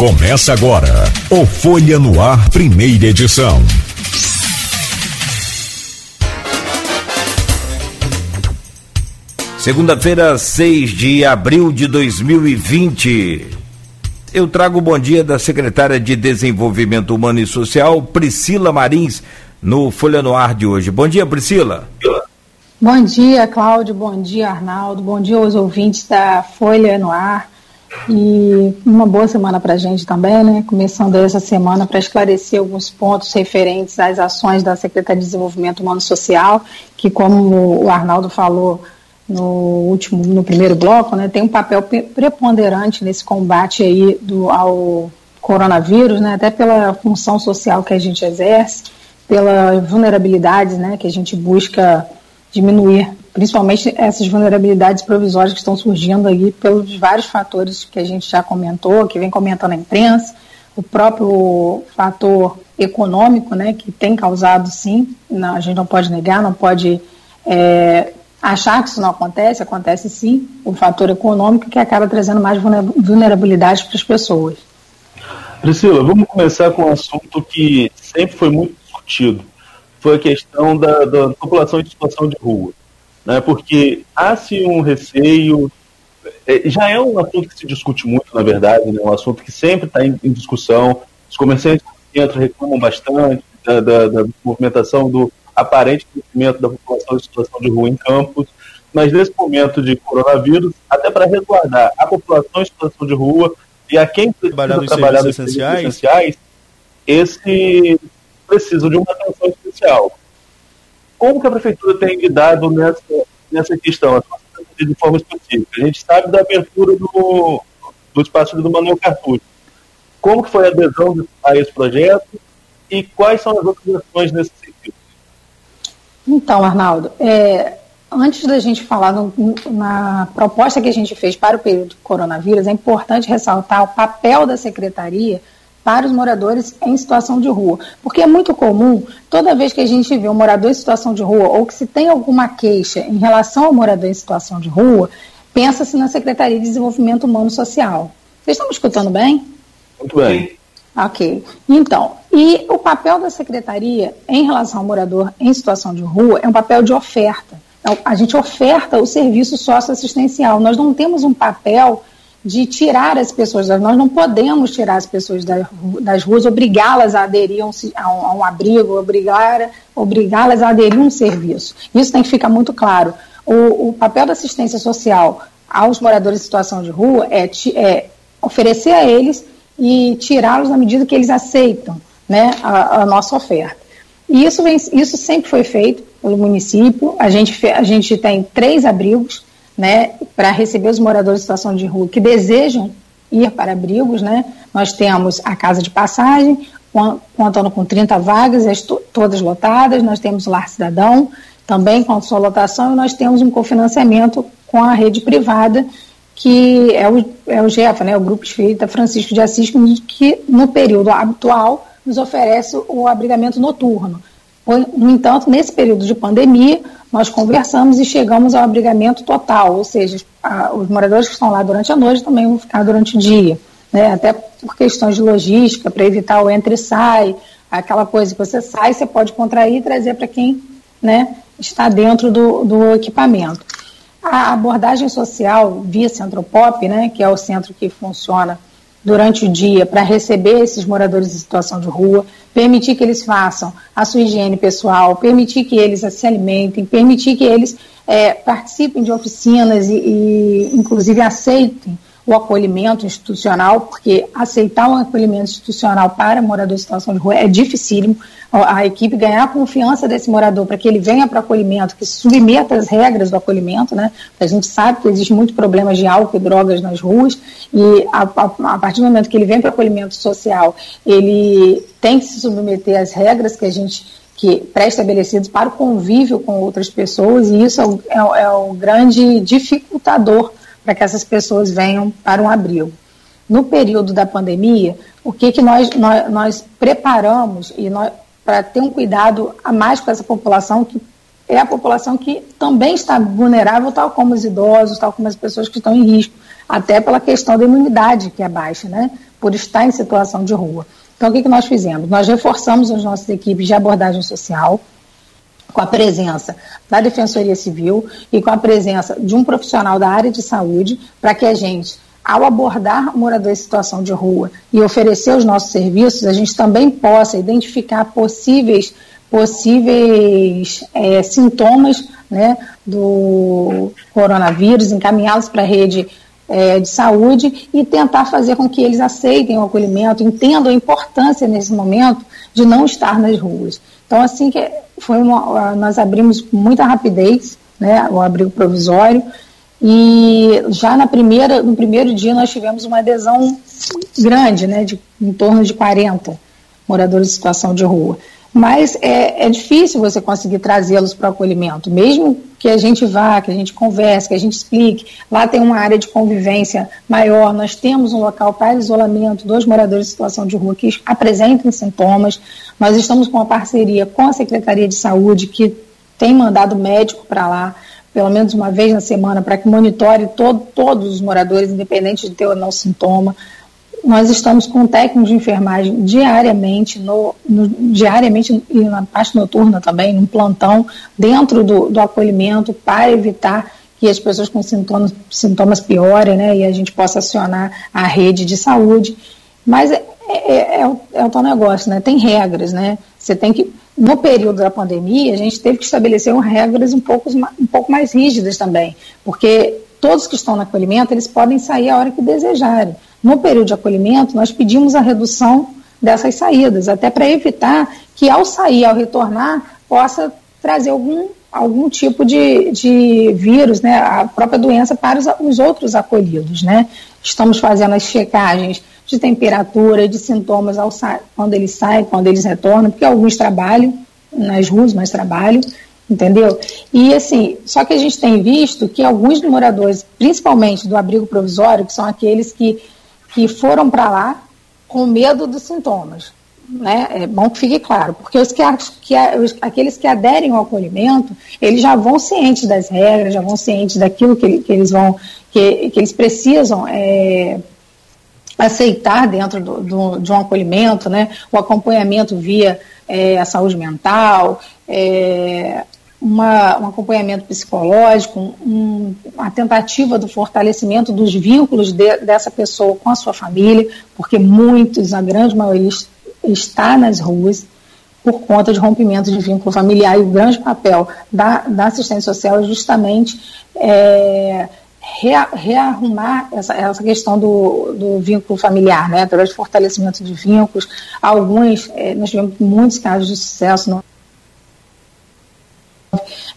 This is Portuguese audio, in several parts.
Começa agora o Folha no Ar, primeira edição. Segunda-feira, 6 de abril de 2020. Eu trago o bom dia da secretária de Desenvolvimento Humano e Social, Priscila Marins, no Folha no Ar de hoje. Bom dia, Priscila. Bom dia, Cláudio. Bom dia, Arnaldo. Bom dia aos ouvintes da Folha no Ar. E uma boa semana para a gente também, né? Começando essa semana para esclarecer alguns pontos referentes às ações da Secretaria de Desenvolvimento Humano Social, que, como o Arnaldo falou no último, no primeiro bloco, né, tem um papel preponderante nesse combate aí do, ao coronavírus, né? Até pela função social que a gente exerce, pela vulnerabilidades, né? Que a gente busca diminuir principalmente essas vulnerabilidades provisórias que estão surgindo aí pelos vários fatores que a gente já comentou, que vem comentando a imprensa, o próprio fator econômico, né, que tem causado sim, não, a gente não pode negar, não pode é, achar que isso não acontece, acontece sim, o fator econômico que acaba trazendo mais vulnerabilidade para as pessoas. Priscila, vamos começar com um assunto que sempre foi muito discutido, foi a questão da, da população em situação de rua né, porque há-se um receio, é, já é um assunto que se discute muito, na verdade, né, um assunto que sempre está em, em, discussão, os comerciantes do centro reclamam bastante da, da, da, movimentação do aparente crescimento da população em situação de rua em campos, mas nesse momento de coronavírus, até para resguardar a população em situação de rua e a quem precisa trabalhar, trabalhar nos essenciais, essenciais, esse precisa de uma atenção especial. Como que a prefeitura tem lidado nessa, nessa questão, de forma específica? A gente sabe da abertura do, do espaço do Manuel Cartucho. Como que foi a adesão a esse projeto e quais são as outras ações nesse sentido? Então, Arnaldo, é, antes da gente falar no, na proposta que a gente fez para o período do coronavírus, é importante ressaltar o papel da secretaria para os moradores em situação de rua. Porque é muito comum, toda vez que a gente vê um morador em situação de rua ou que se tem alguma queixa em relação ao morador em situação de rua, pensa-se na Secretaria de Desenvolvimento Humano Social. Vocês estão me escutando bem? Muito bem. Ok. Então, e o papel da secretaria em relação ao morador em situação de rua é um papel de oferta. Então, a gente oferta o serviço socioassistencial. Nós não temos um papel de tirar as pessoas, nós não podemos tirar as pessoas das ruas, obrigá-las a aderir a um, a um abrigo, obrigá-las a aderir a um serviço. Isso tem que ficar muito claro. O, o papel da assistência social aos moradores em situação de rua é, é oferecer a eles e tirá-los na medida que eles aceitam né, a, a nossa oferta. E isso, vem, isso sempre foi feito pelo município. A gente, a gente tem três abrigos né, para receber os moradores em situação de rua que desejam ir para abrigos, né? Nós temos a casa de passagem, contando com 30 vagas, todas lotadas, nós temos o Lar Cidadão, também com sua lotação, e nós temos um cofinanciamento com a rede privada, que é o, é o GEFA, né, o Grupo Espírita Francisco de Assis, que no período atual nos oferece o abrigamento noturno. No entanto, nesse período de pandemia, nós conversamos e chegamos ao abrigamento total, ou seja, a, os moradores que estão lá durante a noite também vão ficar durante o dia, né? até por questões de logística, para evitar o entre e sai, aquela coisa que você sai, você pode contrair e trazer para quem né, está dentro do, do equipamento. A abordagem social via Centropop, né, que é o centro que funciona durante o dia para receber esses moradores em situação de rua, permitir que eles façam a sua higiene pessoal, permitir que eles se alimentem, permitir que eles é, participem de oficinas e, e, inclusive, aceitem o acolhimento institucional, porque aceitar um acolhimento institucional para morador em situação de rua é dificílimo. A equipe ganhar a confiança desse morador para que ele venha para o acolhimento, que submeta às regras do acolhimento, né? A gente sabe que existe muito problema de álcool e drogas nas ruas, e a, a, a partir do momento que ele vem para o acolhimento social, ele tem que se submeter às regras que a gente que pré-estabelecidos para o convívio com outras pessoas, e isso é o, é, é o grande dificultador para que essas pessoas venham para um abrigo. No período da pandemia, o que, que nós, nós, nós preparamos e para ter um cuidado a mais com essa população, que é a população que também está vulnerável, tal como os idosos, tal como as pessoas que estão em risco, até pela questão da imunidade que é baixa, né? por estar em situação de rua. Então, o que, que nós fizemos? Nós reforçamos as nossas equipes de abordagem social, com a presença da Defensoria Civil e com a presença de um profissional da área de saúde, para que a gente, ao abordar o morador em situação de rua e oferecer os nossos serviços, a gente também possa identificar possíveis, possíveis é, sintomas né, do coronavírus, encaminhá-los para a rede é, de saúde e tentar fazer com que eles aceitem o acolhimento, entendam a importância nesse momento de não estar nas ruas. Então, assim que foi uma, nós abrimos com muita rapidez, né, o abrigo provisório, e já na primeira, no primeiro dia nós tivemos uma adesão grande, né, de em torno de 40 moradores em situação de rua mas é, é difícil você conseguir trazê-los para o acolhimento, mesmo que a gente vá, que a gente converse, que a gente explique. Lá tem uma área de convivência maior, nós temos um local para isolamento dos moradores em situação de rua que apresentem sintomas. Nós estamos com uma parceria com a Secretaria de Saúde, que tem mandado médico para lá, pelo menos uma vez na semana, para que monitore todo, todos os moradores, independente de ter ou não sintoma nós estamos com técnicos de enfermagem diariamente, no, no, diariamente e na parte noturna também, num plantão, dentro do, do acolhimento, para evitar que as pessoas com sintomas, sintomas piorem, né, e a gente possa acionar a rede de saúde. Mas é, é, é, o, é o tal negócio, né, tem regras, né, você tem que, no período da pandemia, a gente teve que estabelecer regras um pouco, um pouco mais rígidas também, porque todos que estão no acolhimento, eles podem sair a hora que desejarem. No período de acolhimento, nós pedimos a redução dessas saídas, até para evitar que ao sair, ao retornar, possa trazer algum, algum tipo de, de vírus, né, a própria doença para os, os outros acolhidos. Né? Estamos fazendo as checagens de temperatura, de sintomas ao quando eles saem, quando eles retornam, porque alguns trabalham nas ruas, mas trabalham, entendeu? E assim, só que a gente tem visto que alguns moradores, principalmente do abrigo provisório, que são aqueles que que foram para lá com medo dos sintomas. Né? É bom que fique claro, porque os que, que, os, aqueles que aderem ao acolhimento, eles já vão cientes das regras, já vão cientes daquilo que, que eles vão, que, que eles precisam é, aceitar dentro do, do, de um acolhimento, né? o acompanhamento via é, a saúde mental, é, uma, um acompanhamento psicológico, um, uma tentativa do fortalecimento dos vínculos de, dessa pessoa com a sua família, porque muitos, a grande maioria, está nas ruas por conta de rompimento de vínculo familiar e o grande papel da, da assistência social é justamente é, rearrumar essa, essa questão do, do vínculo familiar, né, através de fortalecimento de vínculos. Alguns, é, nós tivemos muitos casos de sucesso no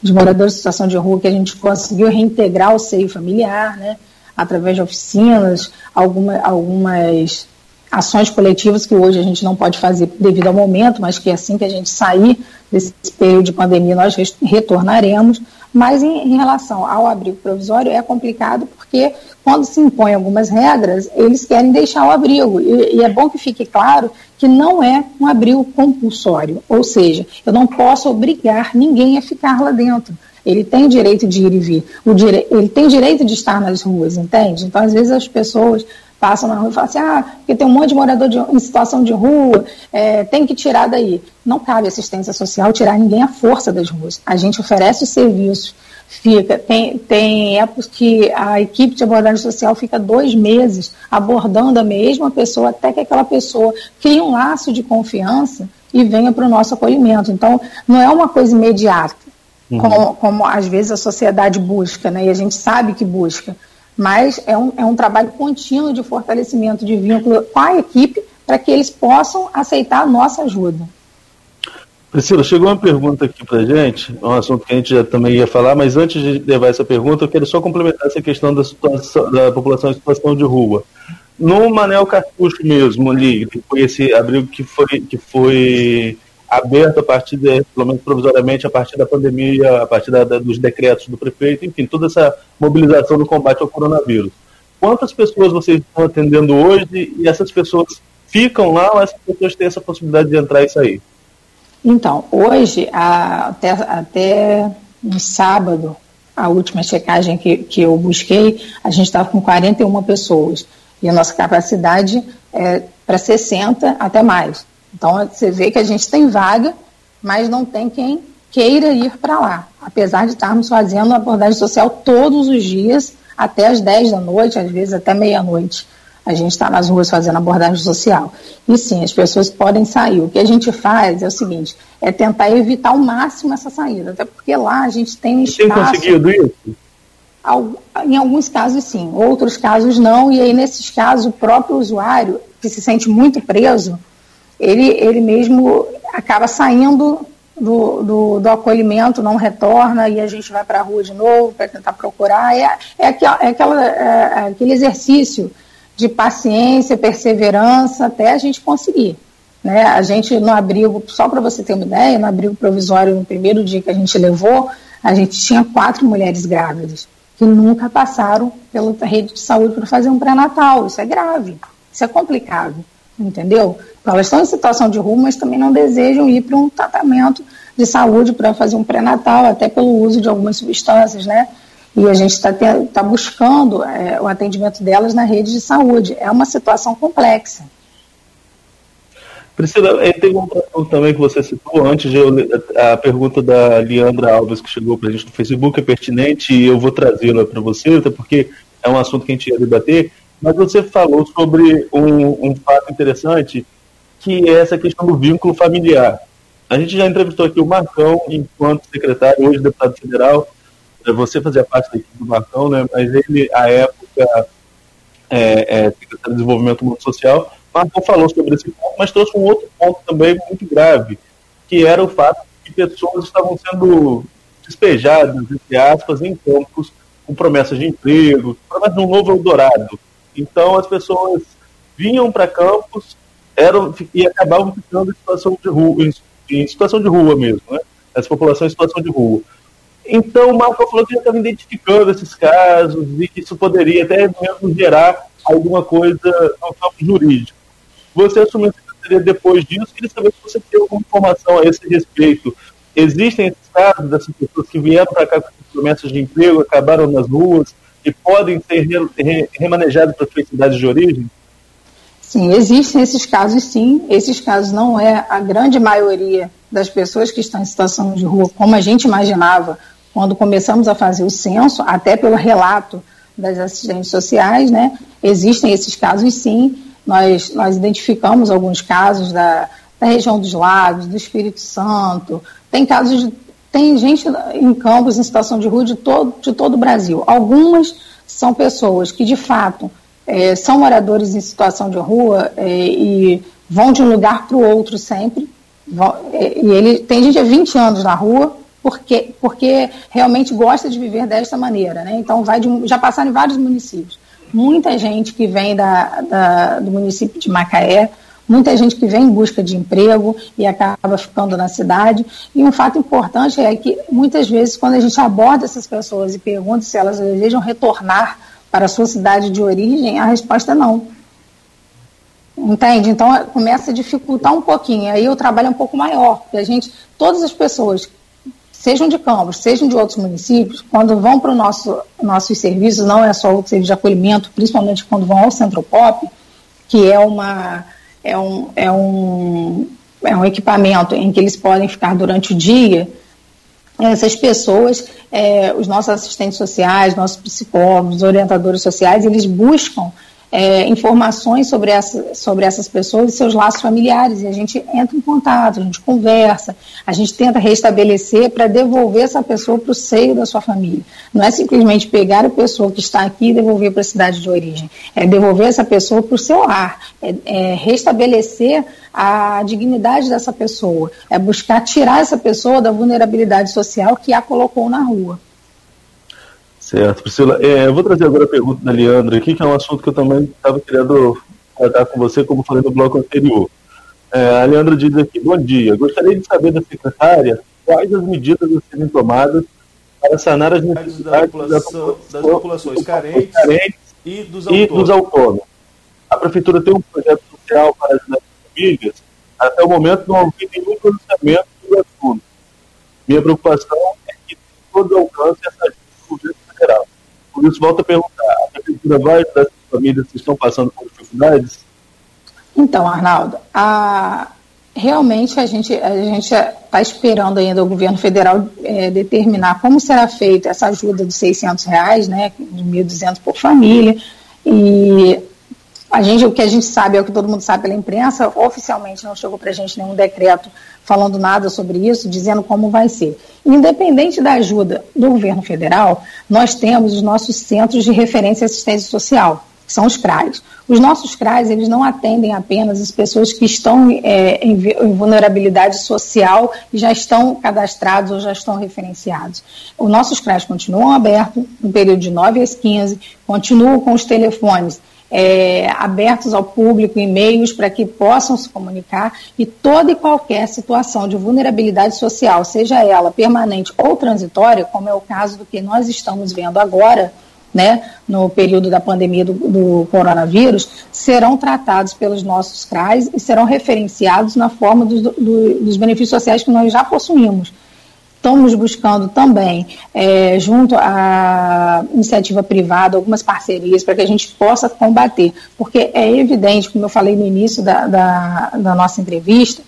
de moradores em situação de rua que a gente conseguiu reintegrar o seio familiar, né, através de oficinas, alguma, algumas ações coletivas que hoje a gente não pode fazer devido ao momento, mas que assim que a gente sair desse período de pandemia nós retornaremos. Mas em, em relação ao abrigo provisório é complicado porque quando se impõem algumas regras, eles querem deixar o abrigo. E, e, é bom que fique claro que não é um abrigo compulsório, ou seja, eu não posso obrigar ninguém a ficar lá dentro. Ele tem direito de ir e vir, dire... ele tem direito de estar nas ruas, entende? Então, às vezes, as pessoas passam na rua e falam assim, ah, porque tem um monte de morador de, em situação de rua, é, tem que tirar daí. Não cabe assistência social tirar ninguém à força das ruas. A gente oferece os serviços, fica, tem, tem épocas que a equipe de abordagem social fica dois meses abordando a mesma pessoa até que aquela pessoa crie um laço de confiança e venha para o nosso acolhimento. Então, não é uma coisa imediata, uhum. como, como às vezes a sociedade busca, né, e a gente sabe que busca mas é um, é um trabalho contínuo de fortalecimento de vínculo com a equipe para que eles possam aceitar a nossa ajuda. Priscila, chegou uma pergunta aqui para gente, um assunto que a gente já também ia falar, mas antes de levar essa pergunta, eu quero só complementar essa questão da, situação, da população em situação de rua. No Manel Cartucho mesmo, ali, que foi esse abrigo que foi, que foi aberto a partir, de, pelo menos provisoriamente, a partir da pandemia, a partir da, da, dos decretos do prefeito, enfim, toda essa mobilização no combate ao coronavírus. Quantas pessoas vocês estão atendendo hoje e essas pessoas ficam lá ou essas pessoas têm essa possibilidade de entrar e sair? Então, hoje, até, até no sábado, a última checagem que, que eu busquei, a gente estava com 41 pessoas. E a nossa capacidade é, para 60 até mais. Então você vê que a gente tem vaga, mas não tem quem queira ir para lá, apesar de estarmos fazendo abordagem social todos os dias, até as 10 da noite, às vezes até meia-noite. A gente está nas ruas fazendo abordagem social. E sim, as pessoas podem sair. O que a gente faz é o seguinte: é tentar evitar ao máximo essa saída, até porque lá a gente tem um espaço. Tem conseguido isso? Em alguns casos, sim, outros casos não, e aí nesses casos o próprio usuário, que se sente muito preso, ele, ele mesmo acaba saindo do, do, do acolhimento, não retorna e a gente vai para a rua de novo para tentar procurar. É, é, aquela, é, aquela, é aquele exercício de paciência, perseverança, até a gente conseguir. Né? A gente no abrigo, só para você ter uma ideia, no abrigo provisório, no primeiro dia que a gente levou, a gente tinha quatro mulheres grávidas que nunca passaram pela rede de saúde para fazer um pré-natal. Isso é grave, isso é complicado, entendeu? Elas estão em situação de rua, mas também não desejam ir para um tratamento de saúde para fazer um pré-natal, até pelo uso de algumas substâncias, né? E a gente está tá buscando é, o atendimento delas na rede de saúde. É uma situação complexa. Priscila, tem um ponto também que você citou antes, eu, a pergunta da Leandra Alves que chegou para a gente no Facebook é pertinente e eu vou trazê-la para você, até porque é um assunto que a gente ia debater, mas você falou sobre um, um fato interessante, que é essa questão do vínculo familiar. A gente já entrevistou aqui o Marcão, enquanto secretário, hoje deputado federal, é, você fazia parte da equipe do Marcão, né, mas ele, à época, é, é, secretário de Desenvolvimento Humano Social, Marcon falou sobre esse ponto, mas trouxe um outro ponto também muito grave, que era o fato de que pessoas estavam sendo despejadas, entre aspas, em campos com promessas de emprego, promessas de um novo Eldorado. Então as pessoas vinham para campos eram, e acabavam ficando em situação de rua, em, em situação de rua mesmo, né? Essa população em situação de rua. Então o Marco falou que já estava identificando esses casos e que isso poderia até mesmo gerar alguma coisa no campo jurídico. Você assumiu a secretaria depois disso, queria saber se você tem alguma informação a esse respeito. Existem esses casos dessas pessoas que vieram para cá com promessas de emprego, acabaram nas ruas e podem ser re, re, remanejados para suas cidades de origem? Sim, existem esses casos sim. Esses casos não é a grande maioria das pessoas que estão em situação de rua, como a gente imaginava quando começamos a fazer o censo, até pelo relato das assistentes sociais, né? Existem esses casos sim, nós, nós identificamos alguns casos da, da região dos lagos, do Espírito Santo, tem casos de, tem gente em campos em situação de rua de todo, de todo o Brasil. Algumas são pessoas que, de fato, é, são moradores em situação de rua é, e vão de um lugar para o outro sempre. É, e ele tem gente há 20 anos na rua porque, porque realmente gosta de viver desta maneira. Né? Então, vai de, já passaram em vários municípios muita gente que vem da, da, do município de Macaé, muita gente que vem em busca de emprego e acaba ficando na cidade. E um fato importante é que muitas vezes, quando a gente aborda essas pessoas e pergunta se elas desejam retornar para a sua cidade de origem, a resposta é não. Entende? Então começa a dificultar um pouquinho. Aí o trabalho é um pouco maior, porque a gente, todas as pessoas sejam de Campos, sejam de outros municípios, quando vão para o nosso nossos serviços, não é só o serviço de acolhimento, principalmente quando vão ao Centro Pop, que é uma é um, é um é um equipamento em que eles podem ficar durante o dia. Essas pessoas, é, os nossos assistentes sociais, nossos psicólogos, orientadores sociais, eles buscam é, informações sobre, essa, sobre essas pessoas e seus laços familiares. E a gente entra em contato, a gente conversa, a gente tenta restabelecer para devolver essa pessoa para o seio da sua família. Não é simplesmente pegar a pessoa que está aqui e devolver para a cidade de origem. É devolver essa pessoa para o seu lar. É, é restabelecer a dignidade dessa pessoa. É buscar tirar essa pessoa da vulnerabilidade social que a colocou na rua. Certo, Priscila. É, eu vou trazer agora a pergunta da Leandra aqui, que é um assunto que eu também estava querendo tratar com você, como falei no bloco anterior. É, a Leandra diz aqui, bom dia, gostaria de saber da secretária quais as medidas a serem tomadas para sanar as necessidades da população, das populações carentes, carentes e, dos e dos autônomos. A Prefeitura tem um projeto social para ajudar as famílias, até o momento não houve nenhum pronunciamento do assunto. Minha preocupação é que todo alcance essa ajuda Por isso, volto a perguntar: a prefeitura vai essas famílias que estão passando por dificuldades? Então, Arnaldo, a, realmente a gente a está esperando ainda o governo federal é, determinar como será feita essa ajuda de 600 reais, né, de 1.200 por família, e a gente, o que a gente sabe é o que todo mundo sabe pela imprensa, oficialmente não chegou para a gente nenhum decreto falando nada sobre isso, dizendo como vai ser. Independente da ajuda do governo federal, nós temos os nossos centros de referência e assistência social, que são os CRAs. Os nossos CRAs, eles não atendem apenas as pessoas que estão é, em, em, vulnerabilidade social e já estão cadastrados ou já estão referenciados. Os nossos CRAs continuam abertos no período de 9 às 15, continuam com os telefones é, abertos ao público, e-mails para que possam se comunicar e toda e qualquer situação de vulnerabilidade social, seja ela permanente ou transitória, como é o caso do que nós estamos vendo agora, né, no período da pandemia do, do, coronavírus, serão tratados pelos nossos CRAs e serão referenciados na forma dos, do, dos benefícios sociais que nós já possuímos estamos buscando também, é, junto à iniciativa privada, algumas parcerias para que a gente possa combater, porque é evidente, como eu falei no início da, da, da nossa entrevista,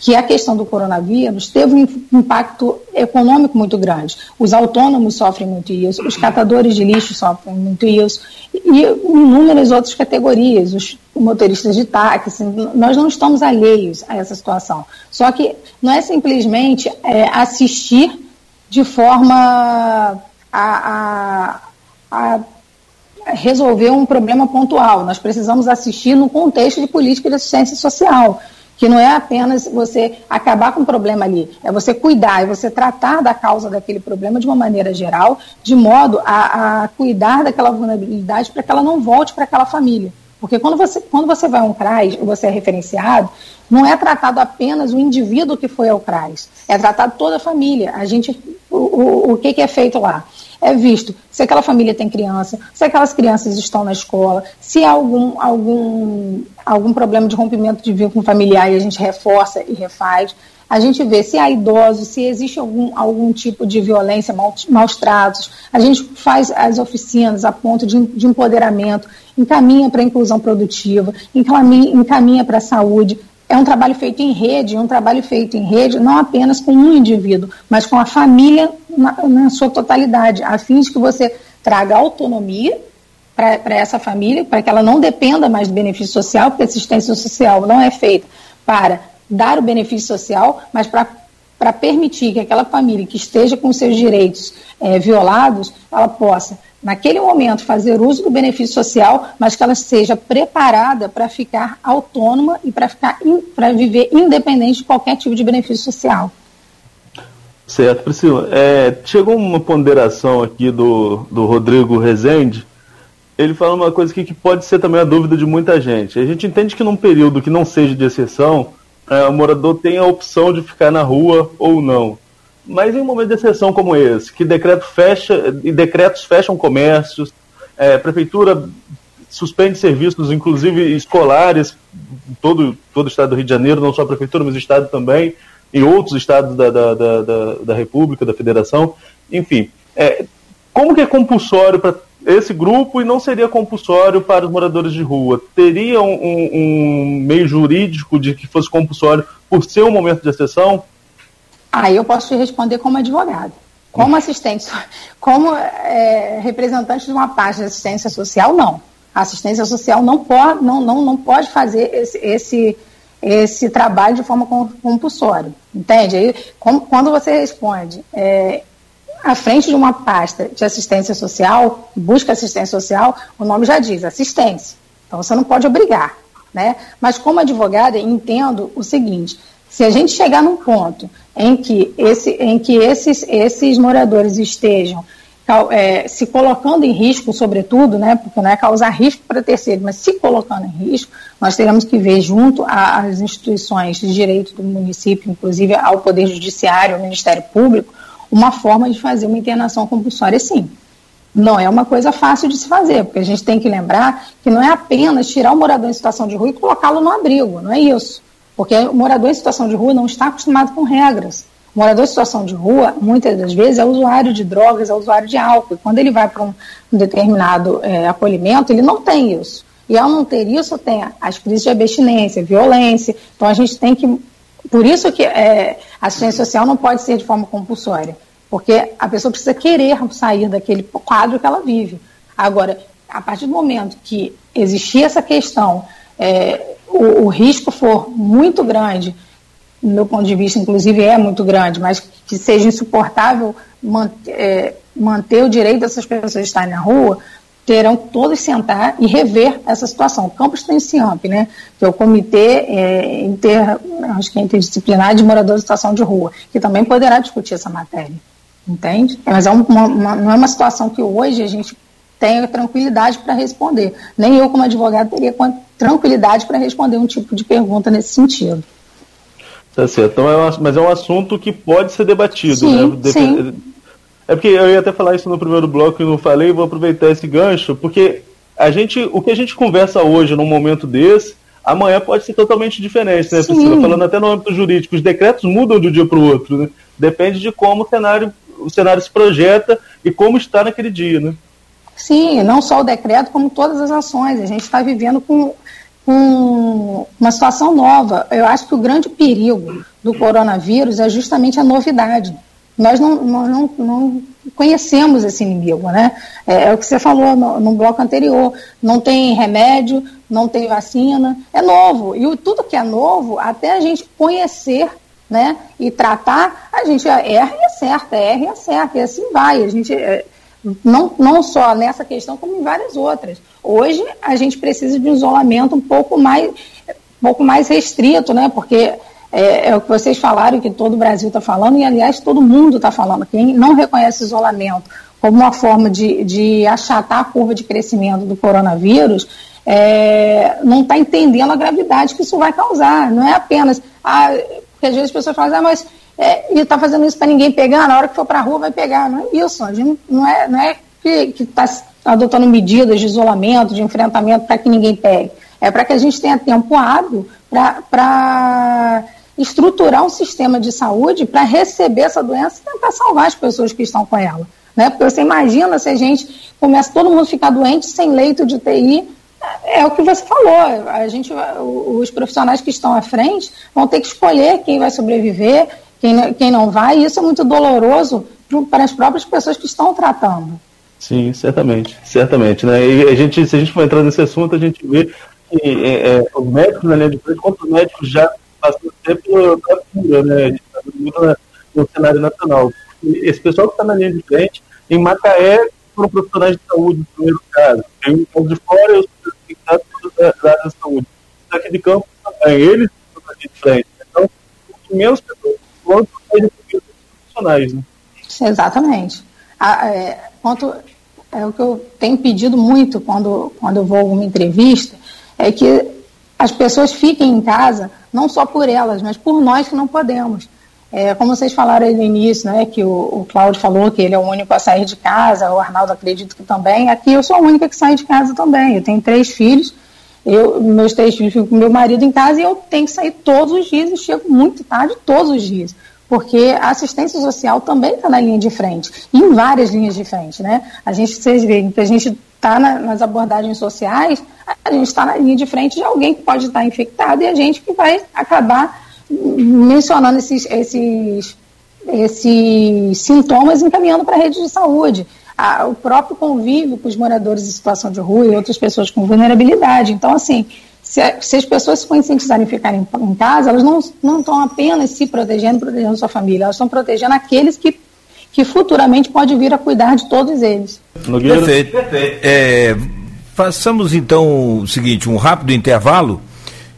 que a questão do coronavírus teve um impacto econômico muito grande. Os autônomos sofrem muito isso, os catadores de lixo sofrem muito isso, e inúmeras outras categorias, os motoristas de táxi. Nós não estamos alheios a essa situação. Só que não é simplesmente é, assistir de forma a, a, a resolver um problema pontual. Nós precisamos assistir no contexto de política de assistência social que não é apenas você acabar com o problema ali, é você cuidar, é você tratar da causa daquele problema de uma maneira geral, de modo a, a cuidar daquela vulnerabilidade para que ela não volte para aquela família. Porque quando você, quando você vai a um CRAS, você é referenciado, não é tratado apenas o indivíduo que foi ao CRAS, é tratado toda a família. A gente, o, o, o que, que é feito lá? É visto se aquela família tem criança, se aquelas crianças estão na escola, se há algum, algum, algum problema de rompimento de vínculo familiar e a gente reforça e refaz. A gente vê se há idosos, se existe algum, algum tipo de violência, maus tratos. A gente faz as oficinas a ponto de, de empoderamento, encaminha para a inclusão produtiva, encaminha, encaminha para a saúde é um trabalho feito em rede, um trabalho feito em rede não apenas com um indivíduo, mas com a família na, na sua totalidade, a fim de que você traga autonomia para essa família, para que ela não dependa mais do benefício social, porque a assistência social não é feita para dar o benefício social, mas para permitir que aquela família que esteja com seus direitos é, violados, ela possa naquele momento, fazer uso do benefício social, mas que ela seja preparada para ficar autônoma e para ficar para viver independente de qualquer tipo de benefício social. Certo, Priscila. É, chegou uma ponderação aqui do, do Rodrigo Rezende. Ele fala uma coisa aqui que pode ser também a dúvida de muita gente. A gente entende que num período que não seja de exceção, é, o morador tem a opção de ficar na rua ou não. Mas em um momento de exceção como esse, que decreto fecha, e decretos fecham comércios, é, prefeitura suspende serviços, inclusive escolares, todo, todo o estado do Rio de Janeiro, não só a prefeitura, mas o estado também, em outros estados da, da, da, da, da República, da Federação, enfim. É, como que é compulsório para esse grupo e não seria compulsório para os moradores de rua? Teria um, um meio jurídico de que fosse compulsório por ser um momento de exceção? Aí eu posso te responder como advogado. Como assistente, como é, representante de uma parte de assistência social, não. A assistência social não pode, não, não, não pode fazer esse, esse, esse trabalho de forma compulsória. Entende? Aí, como, quando você responde é, à frente de uma pasta de assistência social, busca assistência social, o nome já diz, assistência. Então você não pode obrigar. Né? Mas como advogada, entendo o seguinte: se a gente chegar num ponto em que, esse, em que esses, esses moradores estejam é, se colocando em risco, sobretudo, né, porque não é causar risco para terceiros, mas se colocando em risco, nós teremos que ver junto às instituições de direito do município, inclusive ao Poder Judiciário, ao Ministério Público, uma forma de fazer uma internação compulsória, sim. Não é uma coisa fácil de se fazer, porque a gente tem que lembrar que não é apenas tirar o morador em situação de rua e colocá-lo no abrigo, não é isso. Porque o morador em situação de rua não está acostumado com regras. O morador em situação de rua, muitas das vezes, é usuário de drogas, é usuário de álcool. E quando ele vai para um, um determinado é, acolhimento, ele não tem isso. E ao não ter isso, tem as crises de abstinência, violência. Então a gente tem que. Por isso que é, a assistência social não pode ser de forma compulsória. Porque a pessoa precisa querer sair daquele quadro que ela vive. Agora, a partir do momento que existir essa questão, é, o, o risco for muito grande, do meu ponto de vista, inclusive é muito grande, mas que seja insuportável manter, é, manter o direito dessas pessoas estarem na rua, terão todos sentar e rever essa situação. O campus tem CIAMP, né, que é o Comitê é, Inter, acho que é Interdisciplinar de Moradores em Situação de Rua, que também poderá discutir essa matéria, entende? Mas é uma, uma, não é uma situação que hoje a gente tenha tranquilidade para responder. Nem eu, como advogado, teria tranquilidade para responder um tipo de pergunta nesse sentido. Tá certo. Então é um, mas é um assunto que pode ser debatido, sim, né? Dep sim. É porque eu ia até falar isso no primeiro bloco e não falei, vou aproveitar esse gancho, porque a gente, o que a gente conversa hoje num momento desse, amanhã pode ser totalmente diferente, né, Priscila? Falando até no âmbito jurídico, os decretos mudam de um dia para o outro, né? Depende de como o cenário, o cenário se projeta e como está naquele dia, né? Sim, não só o decreto, como todas as ações. A gente está vivendo com, com uma situação nova. Eu acho que o grande perigo do coronavírus é justamente a novidade. Nós não, nós não, não conhecemos esse inimigo, né? É, é, o que você falou no, no, bloco anterior. Não tem remédio, não tem vacina, é novo. E o, tudo que é novo, até a gente conhecer né, e tratar, a gente erra e acerta, erra e acerta, e assim vai. A gente. É, não, não só nessa questão, como em várias outras. Hoje, a gente precisa de um isolamento um pouco mais, um pouco mais restrito, né? Porque é, é o que vocês falaram, que todo o Brasil está falando, e aliás, todo mundo está falando. Quem não reconhece isolamento como uma forma de, de achatar a curva de crescimento do coronavírus, é, não está entendendo a gravidade que isso vai causar. Não é apenas. Ah, porque às vezes as pessoas falam, ah, mas é, e está fazendo isso para ninguém pegar, na hora que for para a rua vai pegar. Não é isso, a gente não é, não é que está adotando medidas de isolamento, de enfrentamento para que ninguém pegue. É para que a gente tenha tempo hábil para estruturar um sistema de saúde para receber essa doença e tentar salvar as pessoas que estão com ela. Né? Porque você imagina se a gente começa todo mundo ficar doente sem leito de UTI, é o que você falou. A gente, os profissionais que estão à frente vão ter que escolher quem vai sobreviver quem, quem não vai, isso é muito doloroso para as próprias pessoas que estão tratando. Sim, certamente, certamente. Né? E a gente, se a gente for entrar nesse assunto, a gente vê que é, é, os médicos na linha de frente, quantos médicos já passam tempo pela cura, né? Muito no cenário nacional. Esse pessoal que está na linha de frente, em Macaé, foram profissionais de saúde, no primeiro caso. Tem um pouco de fora e os profissionais da área de saúde. Daqui de campo também, eles estão na linha de frente. Então, menos pessoas quanto profissionais. Né? Exatamente. A, é, quanto, é o que eu tenho pedido muito quando, quando eu vou a alguma entrevista, é que as pessoas fiquem em casa, não só por elas, mas por nós que não podemos. É, como vocês falaram aí no início, né, que o, o Cláudio falou que ele é o único a sair de casa, o Arnaldo acredito que também, aqui eu sou a única que sai de casa também. Eu tenho três filhos, eu, meus três filhos ficam com meu marido em casa e eu tenho que sair todos os dias e chego muito tarde todos os dias. Porque a assistência social também está na linha de frente, em várias linhas de frente, né? A gente, vocês veem que a gente está na, nas abordagens sociais, a gente está na linha de frente de alguém que pode estar infectado e a gente que vai acabar mencionando esses, esses, esses sintomas encaminhando para a rede de saúde a, o próprio convívio com os moradores em situação de rua e outras pessoas com vulnerabilidade. Então, assim, se, se as pessoas se conscientizarem em ficarem em casa, elas não, não estão apenas se protegendo, protegendo sua família, elas estão protegendo aqueles que, que futuramente pode vir a cuidar de todos eles. Perfeito. Perfeito. É, façamos então o seguinte, um rápido intervalo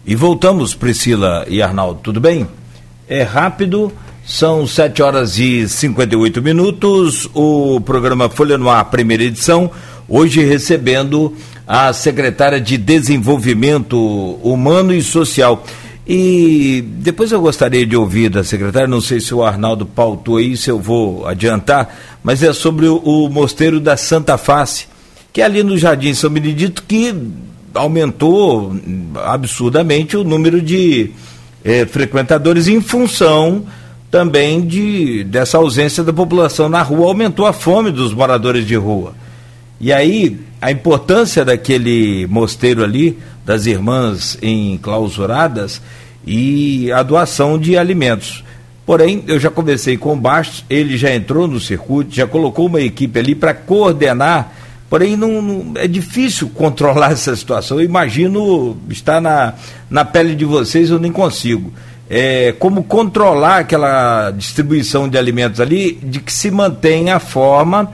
e voltamos, Priscila e Arnaldo, tudo bem? É rápido são 7 horas e 58 minutos. O programa Folha no Ar, primeira edição, hoje recebendo a secretária de Desenvolvimento Humano e Social. E depois eu gostaria de ouvir da secretária, não sei se o Arnaldo pautou isso, eu vou adiantar, mas é sobre o, o Mosteiro da Santa Face, que é ali no Jardim São Benedito, que aumentou absurdamente o número de eh, frequentadores em função também de, dessa ausência da população na rua, aumentou a fome dos moradores de rua. E aí, a importância daquele mosteiro ali, das irmãs enclausuradas, e a doação de alimentos. Porém, eu já conversei com o Bastos, ele já entrou no circuito, já colocou uma equipe ali para coordenar, porém não, não, é difícil controlar essa situação. Eu imagino estar na, na pele de vocês, eu nem consigo. É, como controlar aquela distribuição de alimentos ali, de que se mantenha a forma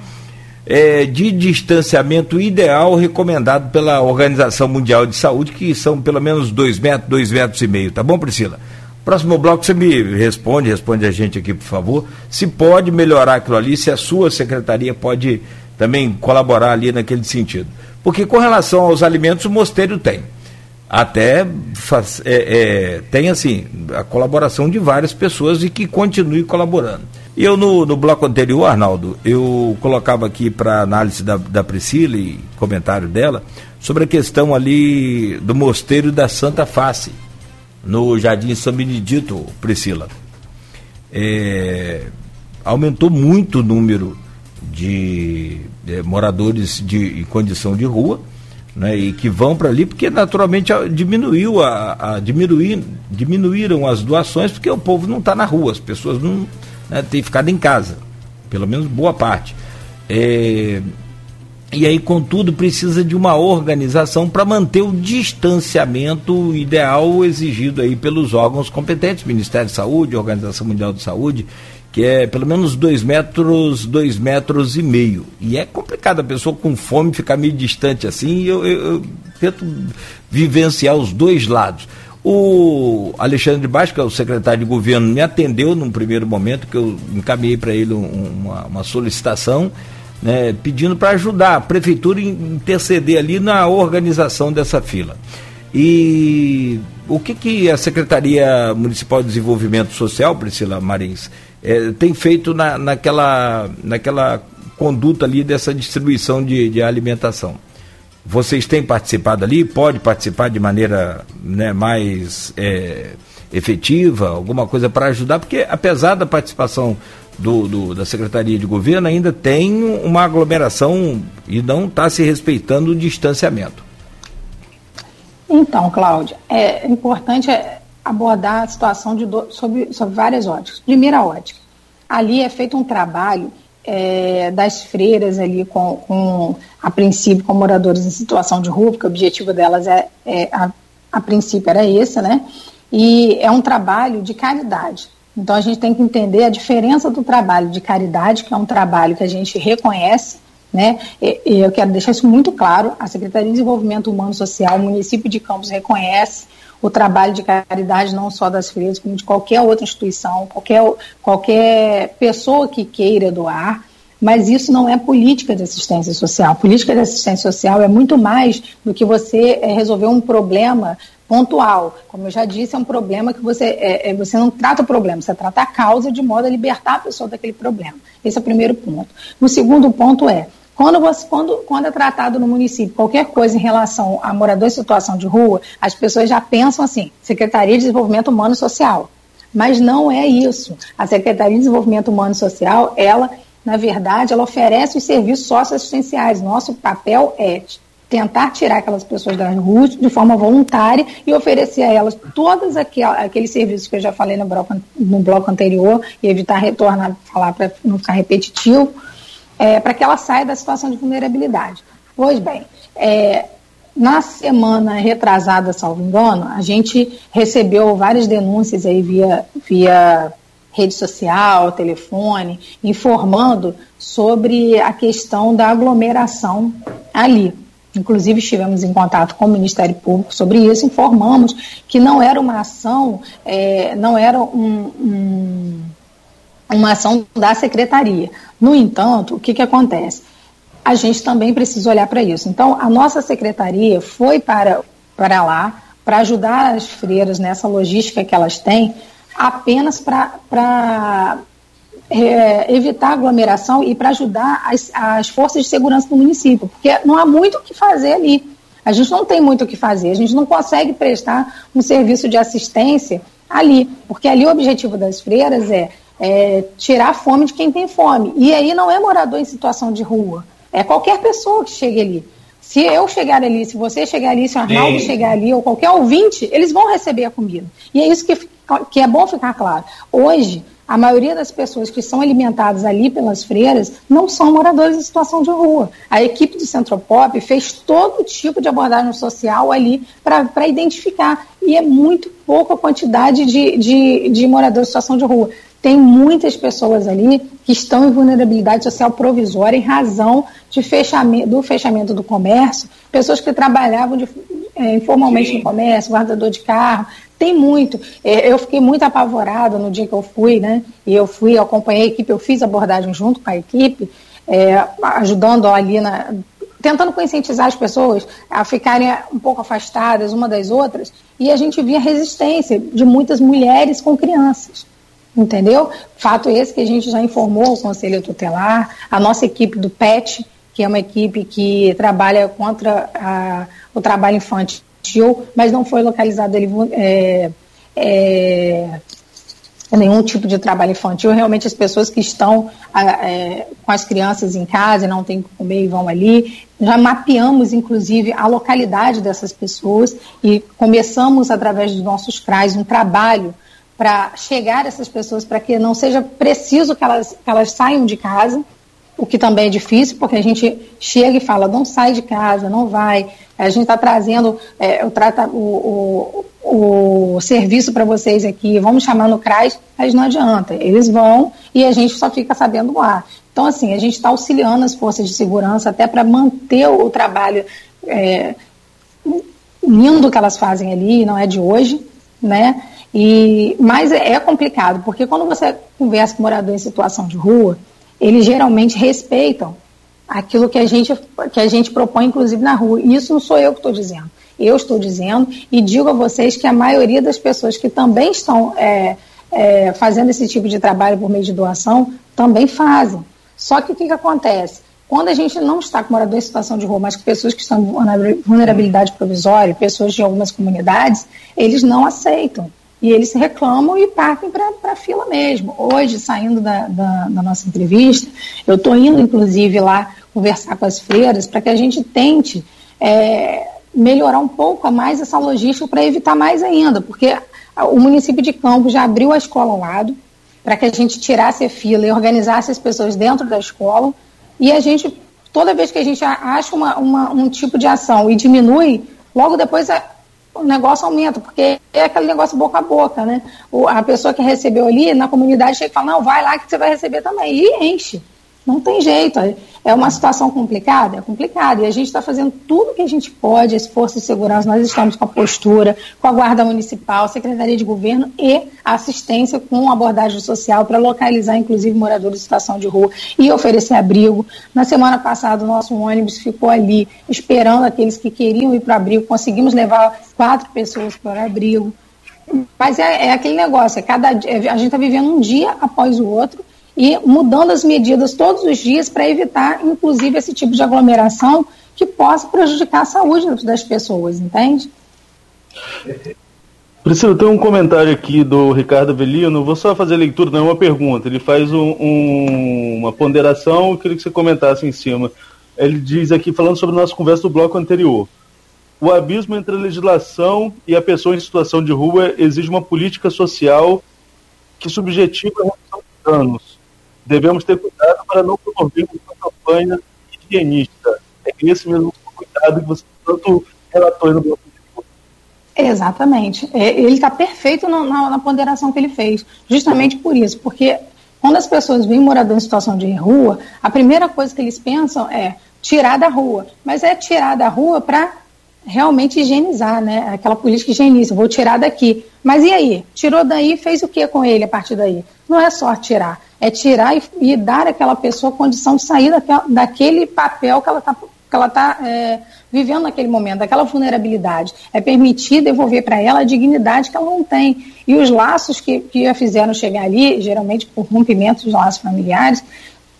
é, de distanciamento ideal recomendado pela Organização Mundial de Saúde, que são pelo menos dois metros, dois metros e meio, tá bom, Priscila? Próximo bloco você me responde, responde a gente aqui, por favor, se pode melhorar aquilo ali, se a sua secretaria pode também colaborar ali naquele sentido. Porque com relação aos alimentos, o mosteiro tem. Até faz, é, é, tem assim, a colaboração de várias pessoas e que continue colaborando. Eu no, no bloco anterior, Arnaldo, eu colocava aqui para análise da, da Priscila e comentário dela sobre a questão ali do mosteiro da Santa Face no Jardim São Benedito, Priscila. É, aumentou muito o número de é, moradores de, em condição de rua, né, e que vão para ali, porque naturalmente diminuiu a, a, diminuir, diminuíram as doações, porque o povo não está na rua, as pessoas não né, têm ficado em casa, pelo menos boa parte. É, e aí, contudo, precisa de uma organização para manter o distanciamento ideal exigido aí pelos órgãos competentes, Ministério de Saúde, Organização Mundial de Saúde, que é pelo menos dois metros, dois metros e meio. E é complicado a pessoa com fome ficar meio distante assim, eu, eu, eu tento vivenciar os dois lados. O Alexandre Baixo, que é o secretário de governo, me atendeu num primeiro momento, que eu encaminhei para ele uma, uma solicitação né, pedindo para ajudar a prefeitura a interceder ali na organização dessa fila. E o que, que a Secretaria Municipal de Desenvolvimento Social, Priscila Marins, é, tem feito na, naquela, naquela conduta ali dessa distribuição de, de alimentação? Vocês têm participado ali? Pode participar de maneira né, mais é, efetiva, alguma coisa para ajudar? Porque apesar da participação do, do, da Secretaria de Governo ainda tem uma aglomeração e não está se respeitando o distanciamento. Então, Cláudia, é importante abordar a situação de do, sobre, sobre várias óticas. Primeira ótica, ali é feito um trabalho é, das freiras ali com, com, a princípio, com moradores em situação de rua, porque o objetivo delas é, é a, a princípio era esse, né? E é um trabalho de caridade. Então a gente tem que entender a diferença do trabalho de caridade, que é um trabalho que a gente reconhece, né? E, eu quero deixar isso muito claro. A Secretaria de Desenvolvimento Humano Social, o município de Campos reconhece o trabalho de caridade não só das freiras, como de qualquer outra instituição, qualquer, qualquer pessoa que queira doar. Mas isso não é política de assistência social. Política de assistência social é muito mais do que você é, resolver um problema pontual. Como eu já disse, é um problema que você, é, você não trata o problema, você trata a causa de modo a libertar a pessoa daquele problema. Esse é o primeiro ponto. O segundo ponto é, quando, você, quando, quando é tratado no município qualquer coisa em relação a morador em situação de rua, as pessoas já pensam assim, Secretaria de Desenvolvimento Humano e Social. Mas não é isso. A Secretaria de Desenvolvimento Humano e Social, ela, na verdade, ela oferece os serviços socioassistenciais. Nosso papel é tentar tirar aquelas pessoas das ruas de forma voluntária e oferecer a elas todos aqueles serviços que eu já falei no bloco, no bloco anterior e evitar retornar, falar para não ficar repetitivo, é, para que ela saia da situação de vulnerabilidade. Pois bem, é, na semana retrasada, salvo engano, a gente recebeu várias denúncias aí via, via rede social, telefone, informando sobre a questão da aglomeração ali. Inclusive, estivemos em contato com o Ministério Público sobre isso, informamos que não era uma ação, é, não era um, um, uma ação da secretaria. No entanto, o que, que acontece? A gente também precisa olhar para isso. Então, a nossa secretaria foi para, para lá para ajudar as freiras nessa logística que elas têm, apenas para é, evitar aglomeração e para ajudar as, as forças de segurança do município, porque não há muito o que fazer ali. A gente não tem muito o que fazer, a gente não consegue prestar um serviço de assistência ali, porque ali o objetivo das freiras é, é tirar a fome de quem tem fome. E aí não é morador em situação de rua. É qualquer pessoa que chegue ali. Se eu chegar ali, se você chegar ali, se o Arnaldo Sim. chegar ali, ou qualquer ouvinte, eles vão receber a comida. E é isso que, que é bom ficar claro. Hoje, a maioria das pessoas que são alimentadas ali pelas freiras não são moradores em situação de rua. A equipe do Centropop fez todo tipo de abordagem social ali para identificar. E é muito pouca a quantidade de, de, de moradores em situação de rua tem muitas pessoas ali que estão em vulnerabilidade social provisória em razão de fechamento, do fechamento do comércio, pessoas que trabalhavam de, é, informalmente Sim. no comércio, guardador de carro, tem muito. É, eu fiquei muito apavorada no dia que eu fui, né? E eu fui, acompanhei a equipe, eu fiz abordagem junto com a equipe, é, ajudando ali na, tentando conscientizar as pessoas a ficarem um pouco afastadas uma das outras, e a gente via resistência de muitas mulheres com crianças entendeu? Fato esse que a gente já informou o Conselho Tutelar, a nossa equipe do PET, que é uma equipe que trabalha contra a, o trabalho infantil, mas não foi localizado ele, é, é, nenhum tipo de trabalho infantil. Realmente as pessoas que estão é, com as crianças em casa e não têm que comer e vão ali. Já mapeamos, inclusive, a localidade dessas pessoas e começamos, através dos nossos CRAs, um trabalho para chegar a essas pessoas, para que não seja preciso que elas, que elas saiam de casa, o que também é difícil, porque a gente chega e fala, não sai de casa, não vai. A gente está trazendo é, o, trata, o, o, o serviço para vocês aqui, vamos chamar no CRAS, mas não adianta. Eles vão e a gente só fica sabendo lá. Então, assim, a gente está auxiliando as forças de segurança até para manter o, trabalho é, lindo que elas fazem ali, não é de hoje, né? E, mas é, é complicado, porque quando você conversa com morador em situação de rua, eles geralmente respeitam aquilo que a gente, que a gente propõe, inclusive na rua. E isso não sou eu que estou dizendo. Eu estou dizendo e digo a vocês que a maioria das pessoas que também estão é, é, fazendo esse tipo de trabalho por meio de doação também fazem. Só que o que, que acontece? Quando a gente não está com morador em situação de rua, mas com pessoas que estão em vulnerabilidade provisória, pessoas de algumas comunidades, eles não aceitam. E eles reclamam e partem para a fila mesmo. Hoje, saindo da, da, da nossa entrevista, eu estou indo, inclusive, lá conversar com as freiras para que a gente tente é, melhorar um pouco a mais essa logística para evitar mais ainda, porque o município de Campos já abriu a escola ao lado para que a gente tirasse a fila e organizasse as pessoas dentro da escola. E a gente, toda vez que a gente acha uma, uma, um tipo de ação e diminui, logo depois a, o negócio aumenta, porque é aquele negócio boca a boca, né? O, a pessoa que recebeu ali na comunidade chega e fala, não, vai lá que você vai receber também. E enche. Não tem jeito. É uma situação complicada? É complicada. E a gente está fazendo tudo que a gente pode, as forças de segurança, nós estamos com a postura, com a Guarda Municipal, Secretaria de Governo e assistência com abordagem social para localizar, inclusive, moradores de situação de rua e oferecer abrigo. Na semana passada, o nosso ônibus ficou ali esperando aqueles que queriam ir para o abrigo. Conseguimos levar quatro pessoas para o abrigo. Mas é, é aquele negócio, é cada, é, a gente está vivendo um dia após o outro e mudando as medidas todos os dias para evitar, inclusive, esse tipo de aglomeração que possa prejudicar a saúde das pessoas, entende? Priscila, tem um comentário aqui do Ricardo Avelino, vou só fazer a leitura, não é uma pergunta, ele faz um, um, uma ponderação, eu queria que você comentasse em cima. Ele diz aqui, falando sobre a nossa conversa do bloco anterior, o abismo entre a legislação e a pessoa em situação de rua exige uma política social que subjetiva a redução de danos devemos ter cuidado para não promover uma campanha higienista. É esse mesmo cuidado que você tanto relatou no bloco Exatamente. É, ele está perfeito na, na, na, ponderação que ele fez, justamente por isso, porque quando as pessoas vêm morador em situação de rua, a primeira coisa que eles pensam é tirar da rua, mas é tirar da rua para realmente higienizar, né? Aquela política higienista, vou tirar daqui. Mas e aí? Tirou daí, fez o que com ele a partir daí? Não é só tirar, é tirar e, e dar àquela pessoa condição de sair daquela, daquele papel que ela está que ela está é, vivendo naquele momento, daquela vulnerabilidade. É permitir devolver para ela a dignidade que ela não tem. E os laços que, que a fizeram chegar ali, geralmente por rompimento dos laços familiares,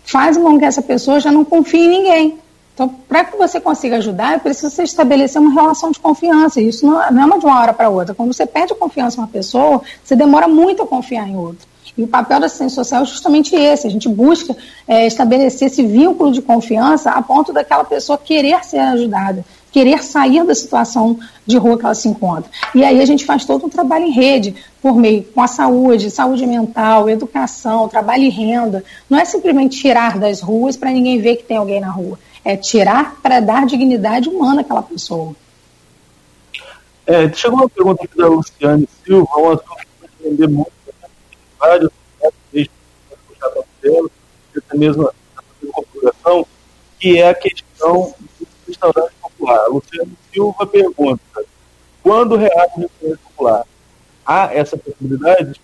fazem com que essa pessoa já não confie em ninguém. Então, para que você consiga ajudar, é preciso você estabelecer uma relação de confiança. Isso não, é uma de uma hora para outra. Quando você perde a confiança em uma pessoa, você demora muito a confiar em outra. E o papel da assistência social é justamente esse: a gente busca é, estabelecer esse vínculo de confiança a ponto daquela pessoa querer ser ajudada, querer sair da situação de rua que ela se encontra. E aí a gente faz todo um trabalho em rede, por meio com a saúde, saúde mental, educação, trabalho e renda. Não é simplesmente tirar das ruas para ninguém ver que tem alguém na rua. É tirar para dar dignidade humana àquela pessoa. É, chegou uma pergunta aqui da Luciane Silva, um assunto que vai entender muito, né? vários desde dela, essa mesma configuração, que é a questão do restaurante popular. A Luciane Silva pergunta: quando reage o restaurante popular? Há essa possibilidade?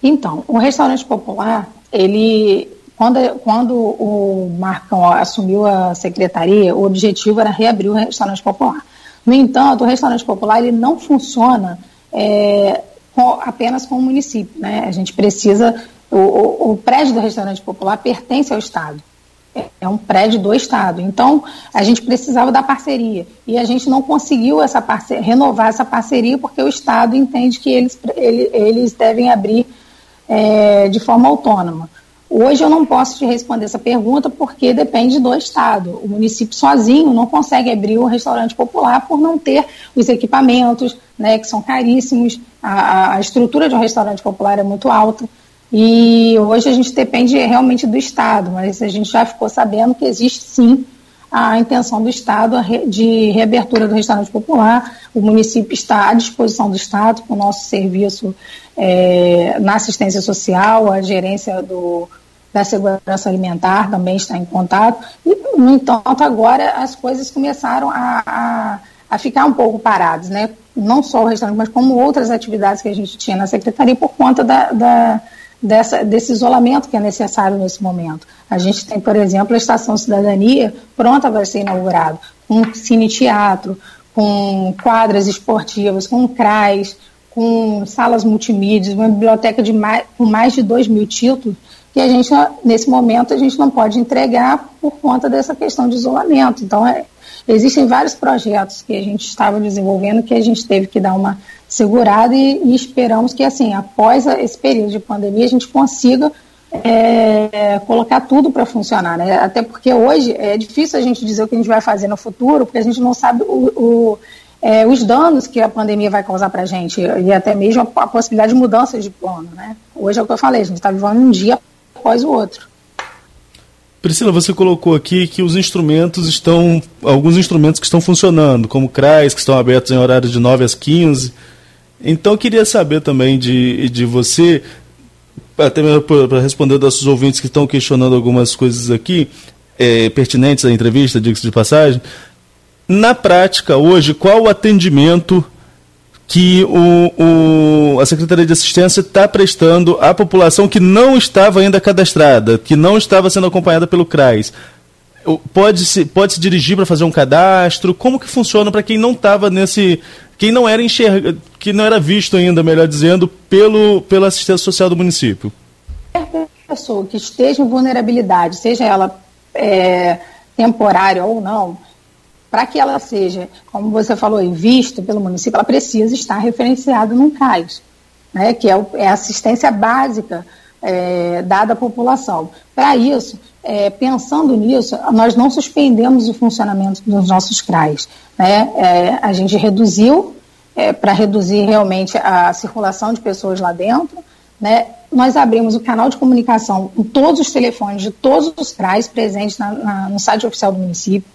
Então, o restaurante popular, ele quando, quando o Marcão assumiu a secretaria, o objetivo era reabrir o restaurante popular. No entanto, o restaurante popular ele não funciona é, com, apenas com o município. Né? A gente precisa. O, o, o, prédio do restaurante popular pertence ao Estado. É, é um prédio do Estado. Então, a gente precisava da parceria. E a gente não conseguiu essa parceria, renovar essa parceria porque o Estado entende que eles, ele, eles devem abrir é, de forma autônoma. Hoje eu não posso te responder essa pergunta porque depende do Estado. O município sozinho não consegue abrir um restaurante popular por não ter os equipamentos, né, que são caríssimos. A, a estrutura de um restaurante popular é muito alta. E hoje a gente depende realmente do Estado, mas a gente já ficou sabendo que existe sim a intenção do Estado de reabertura do restaurante popular. O município está à disposição do Estado com o nosso serviço é, na assistência social, a gerência do, da segurança alimentar também está em contato. E, no entanto, agora as coisas começaram a, a, a ficar um pouco paradas, né? não só o restaurante, mas como outras atividades que a gente tinha na secretaria por conta da, da dessa, desse isolamento que é necessário nesse momento. A gente tem, por exemplo, a Estação Cidadania pronta para ser inaugurada, com cine-teatro, com quadras esportivas, com CRAs, com salas multimídias, uma biblioteca de mais, com mais de 2 mil títulos, que a gente, nesse momento, a gente não pode entregar por conta dessa questão de isolamento. Então, é, existem vários projetos que a gente estava desenvolvendo que a gente teve que dar uma segurada e, e esperamos que, assim, após esse período de pandemia, a gente consiga é, colocar tudo para funcionar, né? Até porque hoje é difícil a gente dizer o que a gente vai fazer no futuro, porque a gente não sabe o, o, é, os danos que a pandemia vai causar para a gente e até mesmo a, a, possibilidade de mudança de plano, né? Hoje é o que eu falei, a gente está vivendo um dia após o outro. Priscila, você colocou aqui que os instrumentos estão, alguns instrumentos que estão funcionando, como CRAs, que estão abertos em horários de 9 às 15, então eu queria saber também de, de você, até para responder nossos ouvintes que estão questionando algumas coisas aqui, é, pertinentes à entrevista, diga-se de passagem. Na prática, hoje, qual o atendimento que o, o, a Secretaria de Assistência está prestando à população que não estava ainda cadastrada, que não estava sendo acompanhada pelo CRAS? Pode se, pode se dirigir para fazer um cadastro? Como que funciona para quem não estava nesse, quem não era enxerga, que não era visto ainda, melhor dizendo, pelo, pela assistência social do município? Qualquer pessoa que esteja em vulnerabilidade, seja ela é, temporária ou não, para que ela seja, como você falou, vista pelo município, ela precisa estar referenciada num CAIS, né, que é, o, é a assistência básica é, dada à população. Para isso, é, pensando nisso, nós não suspendemos o funcionamento dos nossos CRAs. Né? É, a gente reduziu é, para reduzir realmente a circulação de pessoas lá dentro. Né? Nós abrimos o canal de comunicação com todos os telefones de todos os CRAs presentes na, na, no site oficial do município,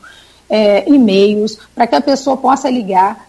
é, e-mails, para que a pessoa possa ligar,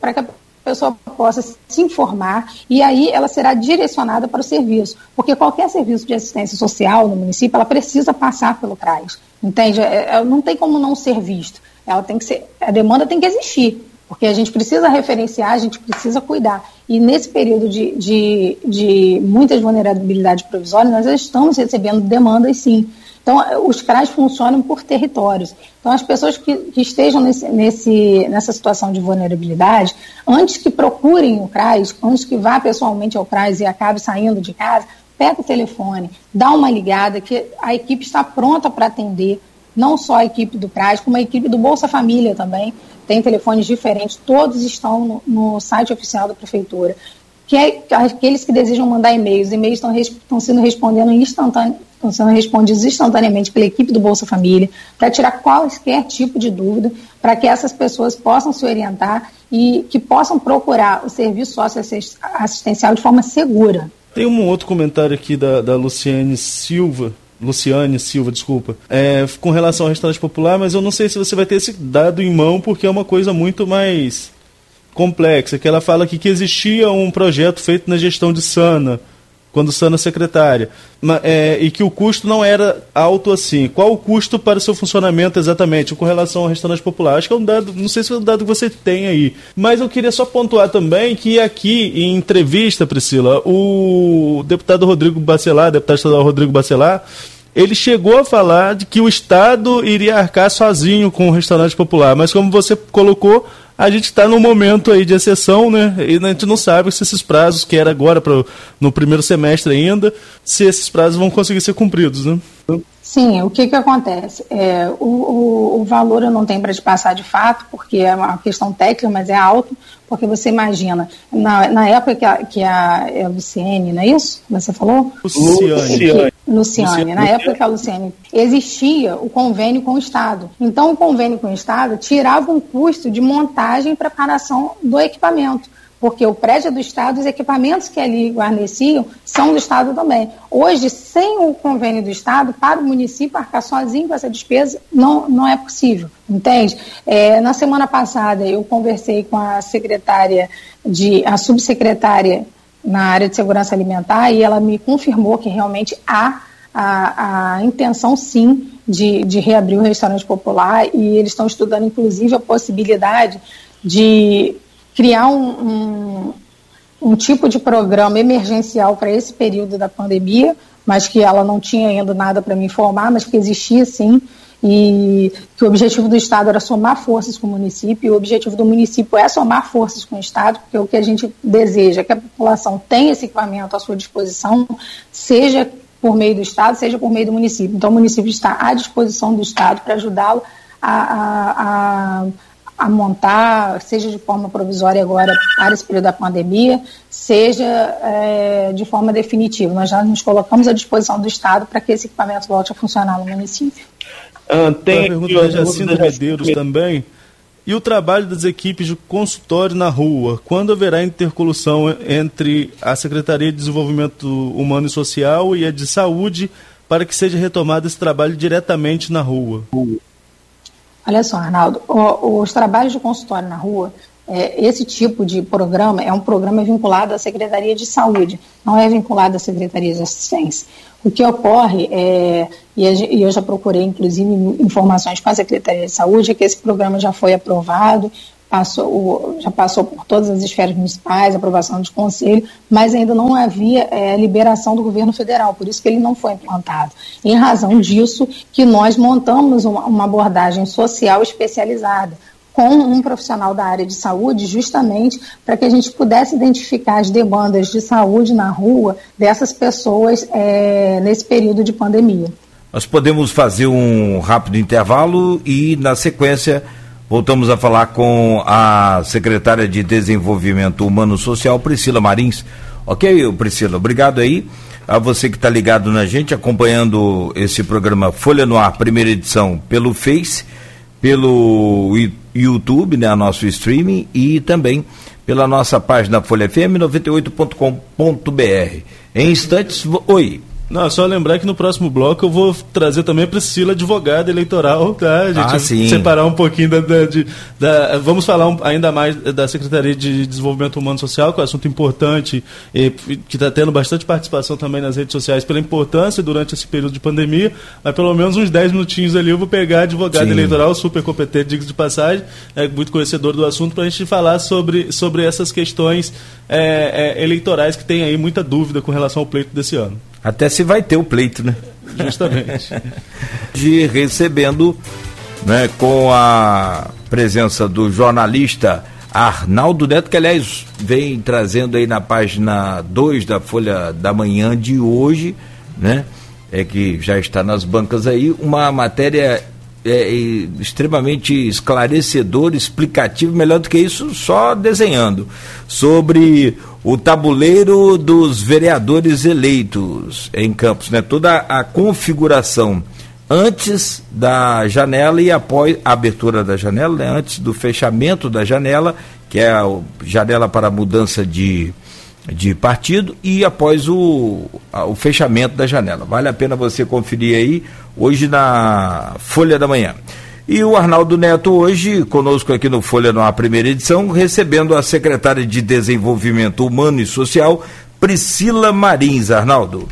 para que a pessoa possa se informar e aí ela será direcionada para o serviço, porque qualquer serviço de assistência social no município, ela precisa passar pelo CRAS, entende? É, é, não tem como não ser visto, ela tem que ser, a demanda tem que existir, porque a gente precisa referenciar, a gente precisa cuidar. E nesse período de, de, de muitas vulnerabilidades provisórias, nós estamos recebendo demandas sim. Então, os CRAs funcionam por territórios. Então, as pessoas que, que estejam nesse, nesse, nessa situação de vulnerabilidade, antes que procurem o CRAS, antes que vá pessoalmente ao CRAS e acabe saindo de casa, pega o telefone, dá uma ligada, que a equipe está pronta para atender, não só a equipe do CRAS, como a equipe do Bolsa Família também. Tem telefones diferentes, todos estão no, no site oficial da Prefeitura que é aqueles que desejam mandar e-mails. E-mails estão, estão sendo respondendo estão sendo respondidos instantaneamente pela equipe do Bolsa Família, para tirar qualquer tipo de dúvida, para que essas pessoas possam se orientar e que possam procurar o serviço socioassistencial de forma segura. Tem um outro comentário aqui da, da Luciane Silva, Luciane Silva, desculpa, é, com relação ao restaurante popular, mas eu não sei se você vai ter esse dado em mão, porque é uma coisa muito mais complexa, que ela fala aqui que existia um projeto feito na gestão de Sana, quando Sana secretária, é, e que o custo não era alto assim. Qual o custo para o seu funcionamento exatamente com relação ao restaurante popular? Acho que é um dado, não sei se é um dado que você tem aí, mas eu queria só pontuar também que aqui em entrevista, Priscila, o deputado Rodrigo Bacelar, deputado estadual Rodrigo Bacelar, ele chegou a falar de que o Estado iria arcar sozinho com o restaurante popular, mas como você colocou, a gente está num momento aí de exceção, né? E a gente não sabe se esses prazos, que era agora pro, no primeiro semestre ainda, se esses prazos vão conseguir ser cumpridos, né? Sim, o que, que acontece? É, o, o, o valor eu não tenho para te passar de fato, porque é uma questão técnica, mas é alto, porque você imagina, na, na época que a, que a, é a Luciene, não é isso? Você falou? Luciane. Luciane. Luciane. Na época Luciane existia o convênio com o Estado. Então, o convênio com o Estado tirava um custo de montagem e preparação do equipamento porque o prédio é do Estado, os equipamentos que ali guarneciam são do Estado também. Hoje, sem o convênio do Estado, para o município arcar sozinho com essa despesa, não, não é possível, entende? É, na semana passada, eu conversei com a secretária, de, a subsecretária na área de segurança alimentar e ela me confirmou que realmente há a, a intenção, sim, de, de reabrir o restaurante popular e eles estão estudando, inclusive, a possibilidade de criar um, um, um tipo de programa emergencial para esse período da pandemia, mas que ela não tinha ainda nada para me informar, mas que existia sim, e que o objetivo do Estado era somar forças com o município, e o objetivo do município é somar forças com o Estado, porque o que a gente deseja é que a população tenha esse equipamento à sua disposição, seja por meio do Estado, seja por meio do município. Então, o município está à disposição do Estado para ajudá-lo a, a, a a montar, seja de forma provisória agora para esse período da pandemia, seja é, de forma definitiva. Nós já nos colocamos à disposição do Estado para que esse equipamento volte a funcionar no município. Ah, tem a pergunta da Jacinda Medeiros também. E o trabalho das equipes de consultório na rua? Quando haverá intercolução entre a Secretaria de Desenvolvimento Humano e Social e a de Saúde para que seja retomado esse trabalho diretamente na rua? Olha só, Arnaldo, os trabalhos de consultório na rua, é, esse tipo de programa é um programa vinculado à Secretaria de Saúde, não é vinculado à Secretaria de Assistência. O que ocorre, é, e eu já procurei, inclusive, informações com a Secretaria de Saúde, é que esse programa já foi aprovado, passou, já passou por todas as esferas municipais, aprovação de conselho, mas ainda não havia é, liberação do governo federal, por isso que ele não foi implantado. Em razão disso, que nós montamos uma, uma abordagem social especializada, com um profissional da área de saúde, justamente para que a gente pudesse identificar as demandas de saúde na rua dessas pessoas é, nesse período de pandemia. Nós podemos fazer um rápido intervalo e, na sequência, Voltamos a falar com a secretária de Desenvolvimento Humano Social, Priscila Marins. Ok, Priscila, obrigado aí a você que está ligado na gente, acompanhando esse programa Folha no Ar, primeira edição, pelo Face, pelo YouTube, né, nosso streaming, e também pela nossa página Folha FM 98.com.br. Em instantes, oi. Não, só lembrar que no próximo bloco eu vou trazer também a Priscila, advogada eleitoral, tá? A gente ah, sim. separar um pouquinho da. da, de, da vamos falar um, ainda mais da Secretaria de Desenvolvimento Humano Social, que é um assunto importante, e, que está tendo bastante participação também nas redes sociais pela importância durante esse período de pandemia, mas pelo menos uns 10 minutinhos ali eu vou pegar a advogada sim. eleitoral, super competente, digo de passagem, é, muito conhecedor do assunto, para a gente falar sobre, sobre essas questões é, é, eleitorais que tem aí muita dúvida com relação ao pleito desse ano. Até se vai ter o pleito, né? Justamente. De recebendo, né, com a presença do jornalista Arnaldo Neto, que aliás vem trazendo aí na página 2 da Folha da Manhã de hoje, né? É que já está nas bancas aí, uma matéria é, extremamente esclarecedor, explicativo, melhor do que isso, só desenhando, sobre o tabuleiro dos vereadores eleitos em Campos, né? toda a configuração antes da janela e após a abertura da janela, né? antes do fechamento da janela, que é a janela para mudança de, de partido, e após o, o fechamento da janela. Vale a pena você conferir aí, hoje na Folha da Manhã. E o Arnaldo Neto hoje, conosco aqui no Folha no primeira edição, recebendo a secretária de Desenvolvimento Humano e Social, Priscila Marins. Arnaldo.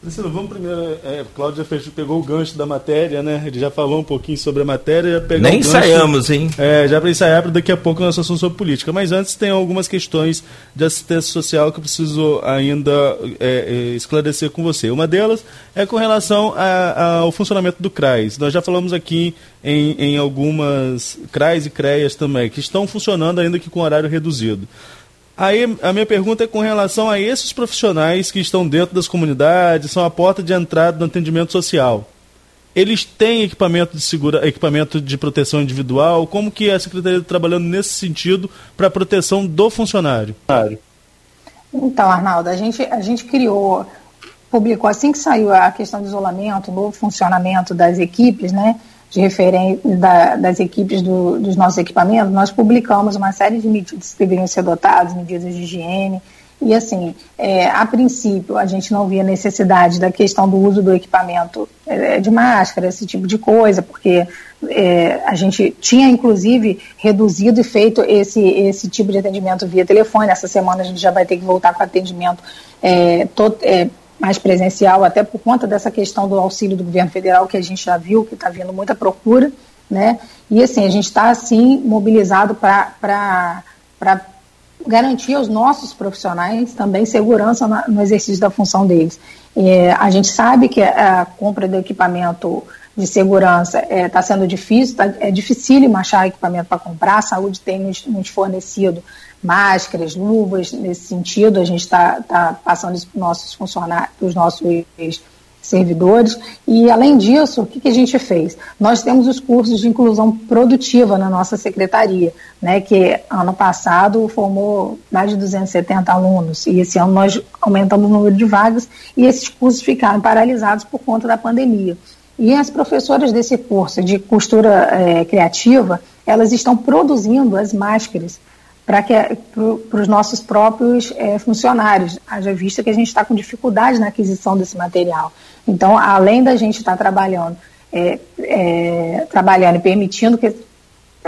Priscila, vamos primeiro. É, Cláudio já pegou o gancho da matéria, né? Ele já falou um pouquinho sobre a matéria. Nem ensaiamos, hein? É, já para ensaiar para daqui a pouco nosso assunto sobre política. Mas antes tem algumas questões de assistência social que eu preciso ainda é, é, esclarecer com você. Uma delas é com relação a, ao funcionamento do CRAS. Nós já falamos aqui em, em algumas CRAs e CREAs também, que estão funcionando ainda que com horário reduzido. Aí a minha pergunta é com relação a esses profissionais que estão dentro das comunidades, são a porta de entrada do atendimento social. Eles têm equipamento de segura, equipamento de proteção individual? Como que a secretaria está trabalhando nesse sentido para a proteção do funcionário? Então, Arnaldo, a gente, a gente criou, publicou assim que saiu a questão do isolamento, novo funcionamento das equipes, né? De referência da, das equipes do, dos nossos equipamentos, nós publicamos uma série de medidas que deveriam ser adotadas, medidas de higiene, e assim, é, a princípio, a gente não via necessidade da questão do uso do equipamento é, de máscara, esse tipo de coisa, porque é, a gente tinha, inclusive, reduzido e feito esse, esse tipo de atendimento via telefone. Essa semana a gente já vai ter que voltar com atendimento é, to, é, mais presencial, até por conta dessa questão do auxílio do governo federal, que a gente já viu que está vindo muita procura, né? E assim, a gente está assim mobilizado para garantir aos nossos profissionais também segurança na, no exercício da função deles. É, a gente sabe que a compra do equipamento de segurança está é, tá sendo difícil, tá, é dificílimo achar equipamento para comprar, a saúde tem nos, nos fornecido máscaras, luvas, nesse sentido, a gente está tá passando isso para os nossos funcionários, para os nossos servidores. E, além disso, o que, que, a gente fez? Nós temos os cursos de inclusão produtiva na nossa secretaria, né, que ano passado formou mais de 270 alunos, e esse ano nós aumentamos o número de vagas, e esses cursos ficaram paralisados por conta da pandemia. E as professoras desse curso de costura é, criativa, elas estão produzindo as máscaras para para os nossos próprios é, funcionários, haja vista que a gente está com dificuldade na aquisição desse material. Então, além da gente estar tá trabalhando, é, é, trabalhando e permitindo que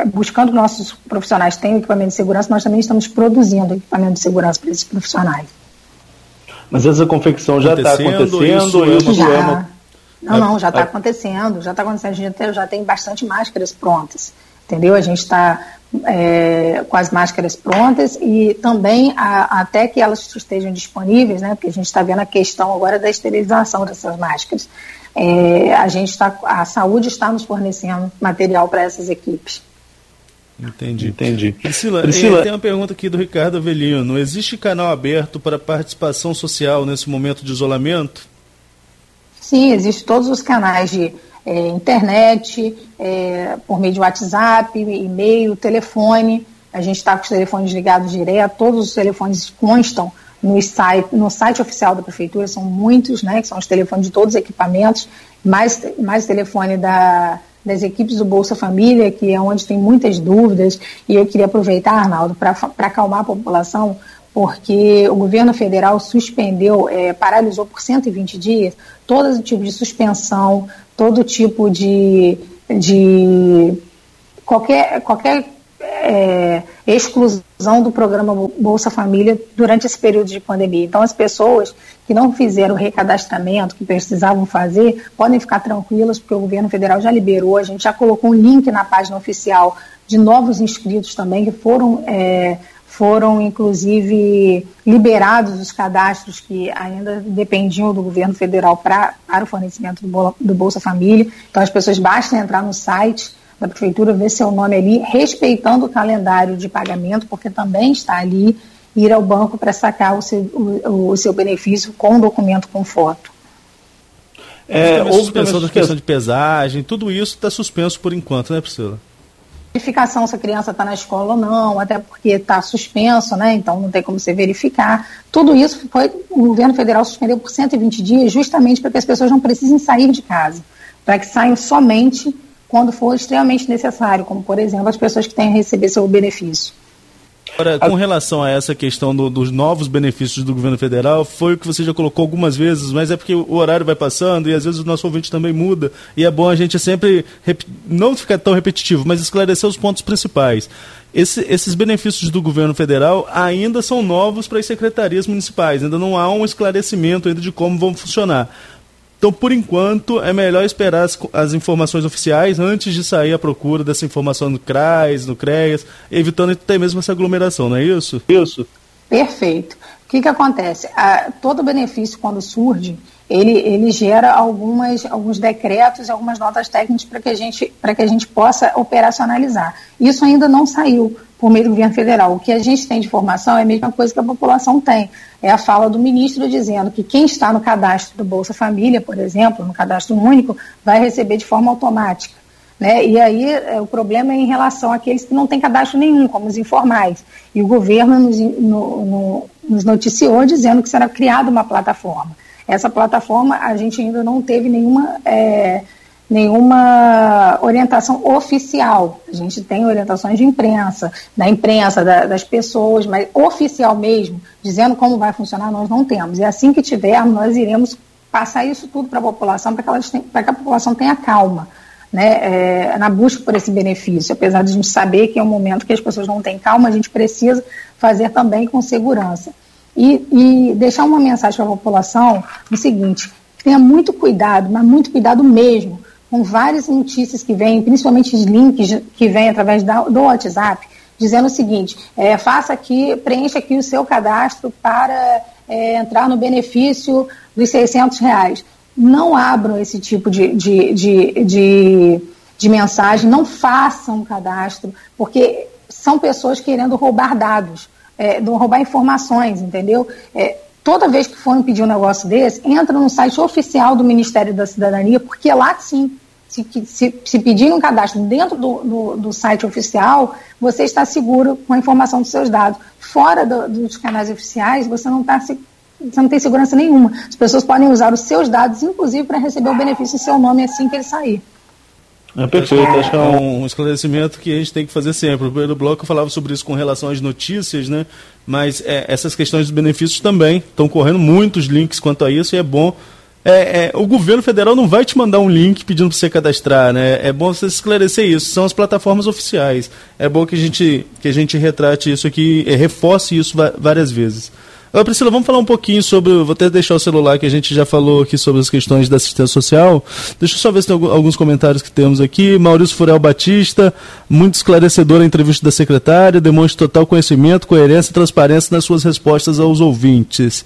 buscando que nossos profissionais tenham equipamento de segurança, nós também estamos produzindo equipamento de segurança para esses profissionais. Mas essa confecção já está acontecendo? Isso, isso já. É uma... Não, não, já está acontecendo, já está acontecendo. A gente já tem bastante máscaras prontas, entendeu? A gente está é, com as máscaras prontas e também a, até que elas estejam disponíveis, né, porque a gente está vendo a questão agora da esterilização dessas máscaras. É, a gente está, a saúde está nos fornecendo material para essas equipes. Entendi. Entendi. Priscila, Priscila... tem uma pergunta aqui do Ricardo Avelino. Existe canal aberto para participação social nesse momento de isolamento? Sim, existem todos os canais de é, internet, é, por meio de WhatsApp, e-mail, telefone. A gente está com os telefones ligados direto, todos os telefones constam no site, no site oficial da prefeitura, são muitos, né, que são os telefones de todos os equipamentos, mais, mais telefone da, das equipes do Bolsa Família, que é onde tem muitas dúvidas, e eu queria aproveitar, Arnaldo, para acalmar a população, porque o governo federal suspendeu, é, paralisou por 120 dias todo tipo de suspensão, todo tipo de, de qualquer, qualquer é, exclusão do programa Bolsa Família durante esse período de pandemia. Então, as pessoas que não fizeram o recadastramento que precisavam fazer podem ficar tranquilas, porque o governo federal já liberou, a gente já colocou um link na página oficial de novos inscritos também que foram é, foram inclusive liberados os cadastros que ainda dependiam do governo federal pra, para o fornecimento do, do Bolsa Família. Então as pessoas bastam entrar no site da prefeitura, ver seu nome ali, respeitando o calendário de pagamento, porque também está ali ir ao banco para sacar o seu, o, o seu benefício com documento com foto. É, houve suspensão da questão de pesagem, tudo isso está suspenso por enquanto, né, Priscila? Verificação se a criança está na escola ou não, até porque está suspenso, né? Então não tem como você verificar. Tudo isso foi o governo federal suspendeu por 120 dias, justamente para que as pessoas não precisem sair de casa, para que saiam somente quando for extremamente necessário, como por exemplo as pessoas que têm a receber seu benefício. Agora, com relação a essa questão do, dos novos benefícios do governo federal, foi o que você já colocou algumas vezes, mas é porque o horário vai passando e às vezes o nosso ouvinte também muda. E é bom a gente sempre não ficar tão repetitivo, mas esclarecer os pontos principais. Esse, esses benefícios do governo federal ainda são novos para as secretarias municipais, ainda não há um esclarecimento ainda de como vão funcionar. Então, por enquanto, é melhor esperar as, as, informações oficiais antes de sair à procura dessa informação no CRAS, no CREAS, evitando até mesmo essa aglomeração, não é isso? Isso. Perfeito. O que, que acontece? A, todo benefício, quando surge, ele, ele gera algumas, alguns decretos algumas notas técnicas para que, a gente, que a gente possa operacionalizar. Isso ainda não saiu por meio do governo federal. O que a gente tem de informação é a mesma coisa que a população tem. É a fala do ministro dizendo que quem está no cadastro do Bolsa Família, por exemplo, no cadastro único, vai receber de forma automática. Né? E aí é, o problema é em relação àqueles que não têm cadastro nenhum, como os informais. E o governo nos, no, no, nos noticiou dizendo que será criada uma plataforma. Essa plataforma a gente ainda não teve nenhuma. É, nenhuma orientação oficial. A gente tem orientações de imprensa, da imprensa, da, das pessoas, mas oficial mesmo, dizendo como vai funcionar, nós não temos. E assim que tivermos, nós iremos passar isso tudo para a população, para que, que a população tenha calma. Né, é, na busca por esse benefício, apesar de a gente saber que é um momento que as pessoas não têm calma, a gente precisa fazer também com segurança. E, e deixar uma mensagem para a população o seguinte: tenha muito cuidado, mas muito cuidado mesmo, com várias notícias que vêm, principalmente os links que vêm através da, do WhatsApp, dizendo o seguinte: é, faça aqui, preencha aqui o seu cadastro para é, entrar no benefício dos 600 reais. Não abram esse tipo de, de, de, de, de mensagem, não façam cadastro, porque são pessoas querendo roubar dados, é, roubar informações, entendeu? É, toda vez que forem pedir um negócio desse, entra no site oficial do Ministério da Cidadania, porque lá sim, se, se, se pedir um cadastro dentro do, do, do, site oficial, você está seguro com a informação dos seus dados. Fora do, dos canais oficiais, você não, tá, você não tem segurança nenhuma. As pessoas podem usar os seus dados, inclusive, para receber o benefício em seu nome assim que ele sair. É perfeito, acho que é um esclarecimento que a gente tem que fazer sempre. O primeiro bloco eu falava sobre isso com relação às notícias, né? Mas é, essas questões dos benefícios também estão correndo muitos links quanto a isso e é bom. É, é, o governo federal não vai te mandar um link pedindo para você cadastrar, né? É bom você esclarecer isso. São as plataformas oficiais. É bom que a gente, que a gente retrate isso aqui, reforce isso várias vezes. Priscila, vamos falar um pouquinho sobre. Vou até deixar o celular que a gente já falou aqui sobre as questões da assistência social. Deixa eu só ver se tem alguns comentários que temos aqui. Maurício Furel Batista, muito esclarecedor a entrevista da secretária, demonstra total conhecimento, coerência e transparência nas suas respostas aos ouvintes.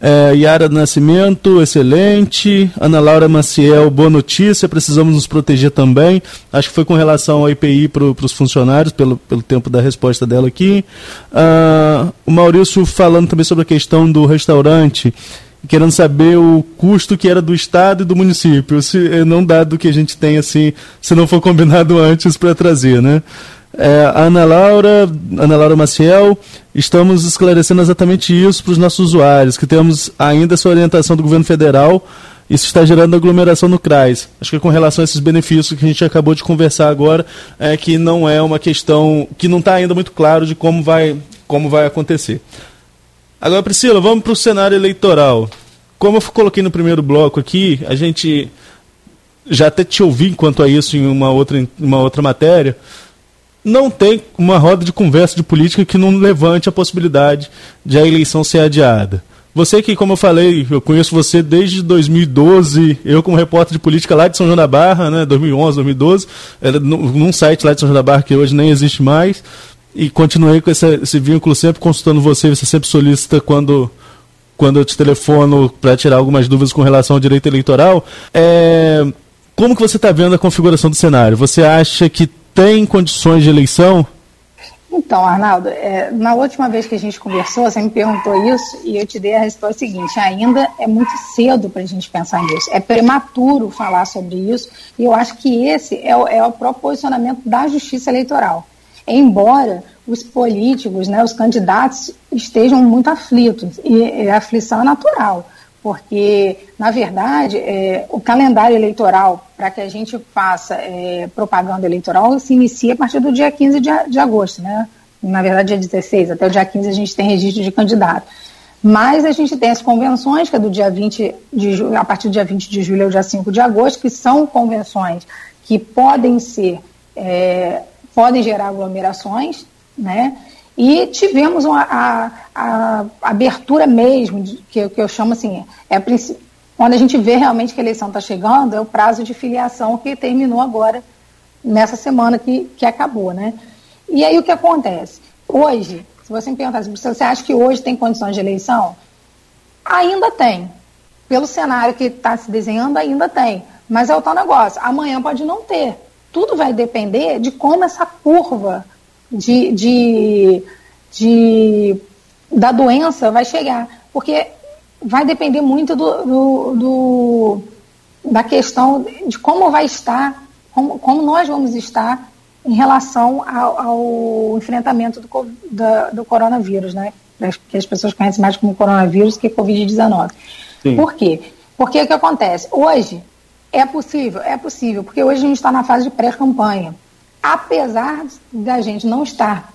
É, Yara Nascimento, excelente. Ana Laura Maciel, boa notícia. Precisamos nos proteger também. Acho que foi com relação ao IPI para os funcionários, pelo, pelo tempo da resposta dela aqui. Ah, o Maurício falando também sobre a questão do restaurante querendo saber o custo que era do estado e do município, se não dado que a gente tem assim, se não for combinado antes para trazer, né? É, Ana Laura, Ana Laura Maciel, estamos esclarecendo exatamente isso para os nossos usuários, que temos ainda essa orientação do governo federal, isso está gerando aglomeração no CRAS. Acho que com relação a esses benefícios que a gente acabou de conversar agora, é que não é uma questão que não está ainda muito claro de como vai, como vai acontecer. Agora, Priscila, vamos para o cenário eleitoral. Como eu coloquei no primeiro bloco aqui, a gente já até te ouvi quanto a isso em uma outra, uma outra matéria não tem uma roda de conversa de política que não levante a possibilidade de a eleição ser adiada. Você que, como eu falei, eu conheço você desde 2012, eu como repórter de política lá de São João da Barra, né, 2011, 2012, era num site lá de São João da Barra que hoje nem existe mais, e continuei com esse, esse vínculo sempre consultando você, você sempre solicita quando quando eu te telefono para tirar algumas dúvidas com relação ao direito eleitoral. É, como que você está vendo a configuração do cenário? Você acha que tem condições de eleição? Então, Arnaldo, é, na última vez que a gente conversou, você me perguntou isso e eu te dei a resposta seguinte: ainda é muito cedo para a gente pensar nisso. É prematuro falar sobre isso e eu acho que esse é o, é o próprio posicionamento da Justiça Eleitoral. Embora os políticos, né, os candidatos estejam muito aflitos e a aflição é natural porque, na verdade, é, o calendário eleitoral, para que a gente faça é, propaganda eleitoral, se inicia a partir do dia 15 de, de, agosto, né? Na verdade, dia 16, até o dia 15 a gente tem registro de candidato. Mas a gente tem as convenções, que é do dia 20 de julho, a partir do dia 20 de julho ao dia 5 de agosto, que são convenções que podem ser, é, podem gerar aglomerações, né? E tivemos uma, a, a, abertura mesmo, de, que, que eu chamo assim, é quando a gente vê realmente que a eleição está chegando, é o prazo de filiação que terminou agora, nessa semana que, que acabou, né? E aí o que acontece? Hoje, se você me perguntar, você acha que hoje tem condições de eleição? Ainda tem. Pelo cenário que está se desenhando, ainda tem. Mas é o tal negócio, amanhã pode não ter. Tudo vai depender de como essa curva de, de, de, da doença vai chegar. Porque vai depender muito do, do, do, da questão de como vai estar, como, como nós vamos estar em relação ao, ao enfrentamento do, da, do coronavírus, né? Que as pessoas conhecem mais como coronavírus que Covid-19. Por quê? Porque o que acontece? Hoje é possível, é possível, porque hoje a gente está na fase de pré-campanha apesar da gente não estar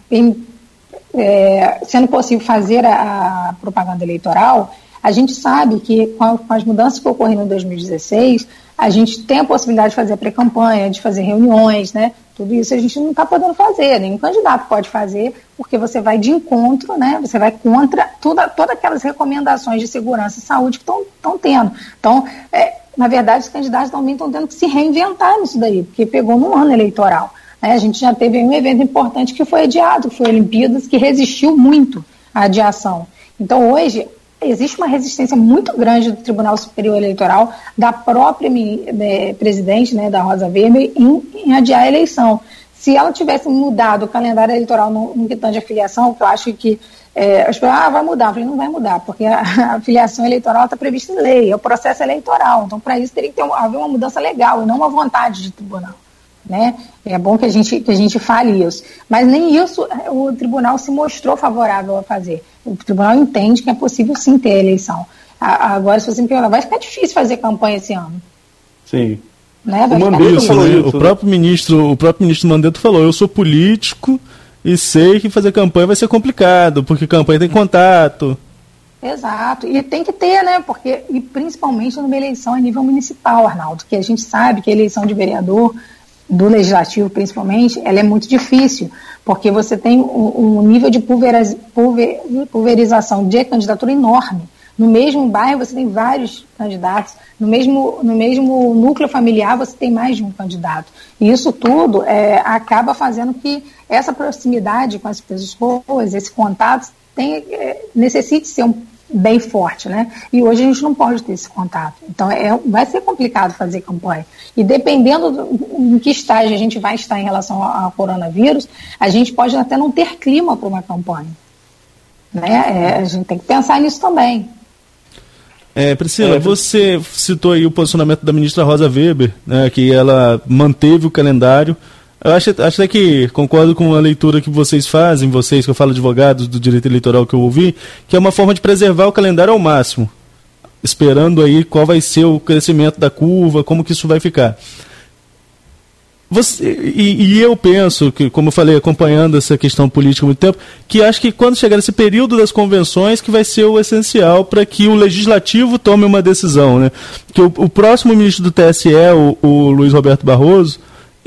é, sendo possível fazer a, a, propaganda eleitoral, a gente sabe que com, com, as mudanças que ocorreram em 2016, a gente tem a possibilidade de fazer pré-campanha, de fazer reuniões, né? Tudo isso a gente não está podendo fazer, nenhum candidato pode fazer, porque você vai de encontro, né? Você vai contra toda, todas aquelas recomendações de segurança e saúde que estão tendo. Então, é, na verdade, os candidatos também estão tendo que se reinventar nisso daí, porque pegou no ano eleitoral. Né? A gente já teve um evento importante que foi adiado, que foi a Olimpíadas, que resistiu muito à adiação. Então, hoje, existe uma resistência muito grande do Tribunal Superior Eleitoral, da própria né, presidente, né, da Rosa Weber, em, em, adiar a eleição. Se ela tivesse mudado o calendário eleitoral no, no que tange a filiação, que eu acho que é, eu espero, ah, vai mudar. Eu falei, não vai mudar, porque a, a filiação eleitoral está prevista em lei, é o processo eleitoral. Então, para isso, teria que ter, haver uma mudança legal e não uma vontade de tribunal né? É bom que a gente que a gente fale isso. Mas nem isso o tribunal se mostrou favorável a fazer. O tribunal entende que é possível sim ter a eleição. Agora, se você me perguntar, vai ficar difícil fazer campanha esse ano. Sim. Né? O, Mandetta falou isso, o próprio ministro, o próprio ministro Mandetta falou: eu sou político e sei que fazer campanha vai ser complicado, porque campanha tem contato. Exato, e tem que ter, né? Porque, e principalmente numa eleição a nível municipal, Arnaldo, que a gente sabe que a eleição de vereador do legislativo principalmente, ela é muito difícil, porque você tem um, um nível de pulveriz, pulver, pulverização de candidatura enorme. No mesmo bairro você tem vários candidatos, no mesmo, no mesmo núcleo familiar você tem mais de um candidato. E isso tudo é, acaba fazendo que essa proximidade com as pessoas, esse contato, tem, é, necessite ser um bem forte, né? E hoje a gente não pode ter esse contato. Então é, vai ser complicado fazer campanha. E dependendo do, em que estágio a gente vai estar em relação ao, ao coronavírus, a gente pode até não ter clima para uma campanha. Né? É, a gente tem que pensar nisso também. É, Priscila, é, você citou aí o posicionamento da ministra Rosa Weber, né, que ela manteve o calendário eu acho, acho até que concordo com a leitura que vocês fazem, vocês que eu falo advogados do direito eleitoral que eu ouvi, que é uma forma de preservar o calendário ao máximo, esperando aí qual vai ser o crescimento da curva, como que isso vai ficar. Você, e, e, eu penso que, como eu falei, acompanhando essa questão política há muito tempo, que acho que quando chegar esse período das convenções que vai ser o essencial para que o legislativo tome uma decisão, né? Que o, o próximo ministro do TSE, o, o Luiz Roberto Barroso,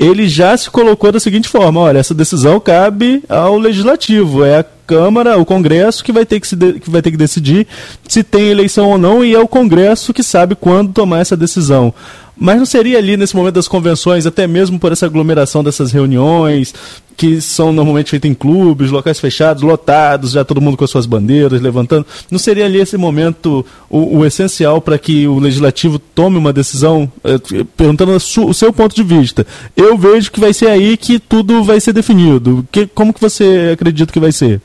ele já se colocou da seguinte forma: olha, essa decisão cabe ao legislativo, é a Câmara, o Congresso que vai ter que, se de, que, vai ter que decidir se tem eleição ou não, e é o Congresso que sabe quando tomar essa decisão. Mas não seria ali nesse momento das convenções, até mesmo por essa aglomeração dessas reuniões, que são normalmente feitas em clubes, locais fechados, lotados, já todo mundo com as suas bandeiras levantando. Não seria ali esse momento o, o essencial para que o legislativo tome uma decisão, eh, perguntando o, seu ponto de vista? Eu vejo que vai ser aí que tudo vai ser definido. Que, como que você acredita que vai ser?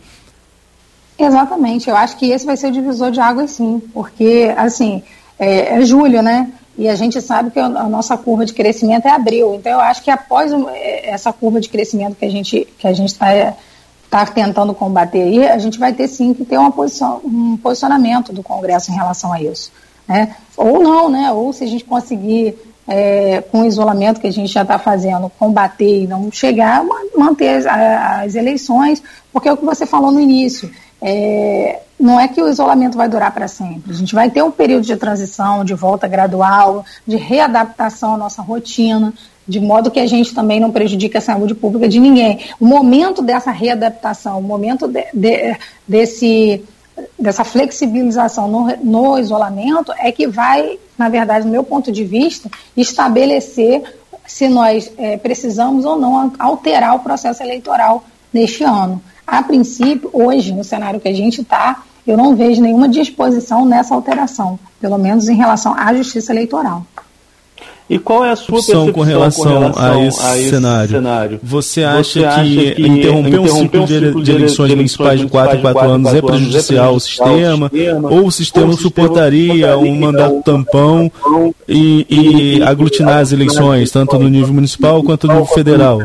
Exatamente, eu acho que esse vai ser o divisor de águas sim, porque assim, é, é julho, né? E a gente sabe que a nossa curva de crescimento é abril. Então, eu acho que após é, essa curva de crescimento que a gente que a gente está tá tentando combater aí, a gente vai ter sim que ter uma posição, um posicionamento do Congresso em relação a isso. Né? Ou não, né? Ou se a gente conseguir, é, com o isolamento que a gente já está fazendo, combater e não chegar, manter as, as eleições, porque é o que você falou no início é, não é que o isolamento vai durar para sempre. A gente vai ter um período de transição, de volta gradual, de readaptação à nossa rotina, de modo que a gente também não prejudique a saúde pública de ninguém. O momento dessa readaptação, o momento de, de, desse, dessa flexibilização no, no isolamento é que vai, na verdade, do meu ponto de vista, estabelecer se nós é, precisamos ou não alterar o processo eleitoral neste ano. A princípio, hoje, no cenário que a gente está, eu não vejo nenhuma disposição nessa alteração, pelo menos em relação à justiça eleitoral. E qual é a sua percepção com relação, com relação a, esse a, esse cenário? cenário? Você acha, Você acha que, que, interromper um ciclo de, de, eleições municipais de 4 em 4 anos é prejudicial ao sistema? Ou o sistema suportaria um mandato tampão e, e aglutinar as eleições, tanto no nível municipal quanto no nível federal?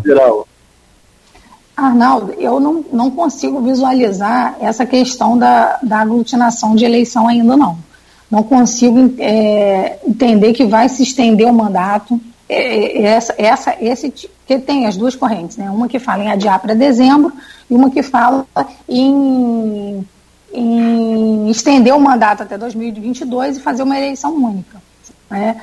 Arnaldo, eu não, não consigo visualizar essa questão da, da aglutinação de eleição ainda não. Não consigo é, entender que vai se estender o mandato. É, é essa, essa, esse que tem as duas correntes, né? Uma que fala em adiar para dezembro e uma que fala em, em estender o mandato até 2022 e fazer uma eleição única. Né?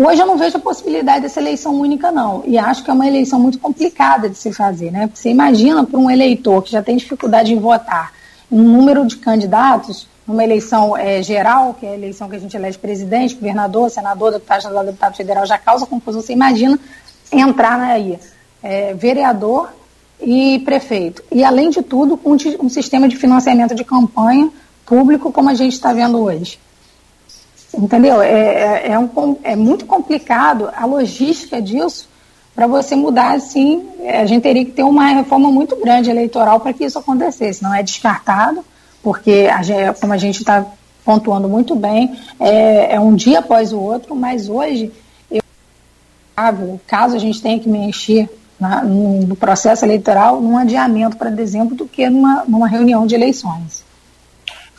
Hoje eu não vejo a possibilidade dessa eleição única, não. E acho que é uma eleição muito complicada de se fazer, né? Porque você imagina para um eleitor que já tem dificuldade em votar um número de candidatos numa eleição é, geral, que é a eleição que a gente elege presidente, governador, senador, deputado estadual, deputado federal, já causa confusão. Você imagina entrar aí, é, vereador e prefeito. E, além de tudo, com um sistema de financiamento de campanha público, como a gente está vendo hoje. Entendeu? É, é, é, um, é muito complicado a logística disso para você mudar assim. A gente teria que ter uma reforma muito grande eleitoral para que isso acontecesse. Não é descartado, porque, a, como a gente está pontuando muito bem, é, é, um dia após o outro, mas hoje, eu, caso a gente tenha que mexer na, no, no processo eleitoral, num adiamento para dezembro do que numa, numa reunião de eleições.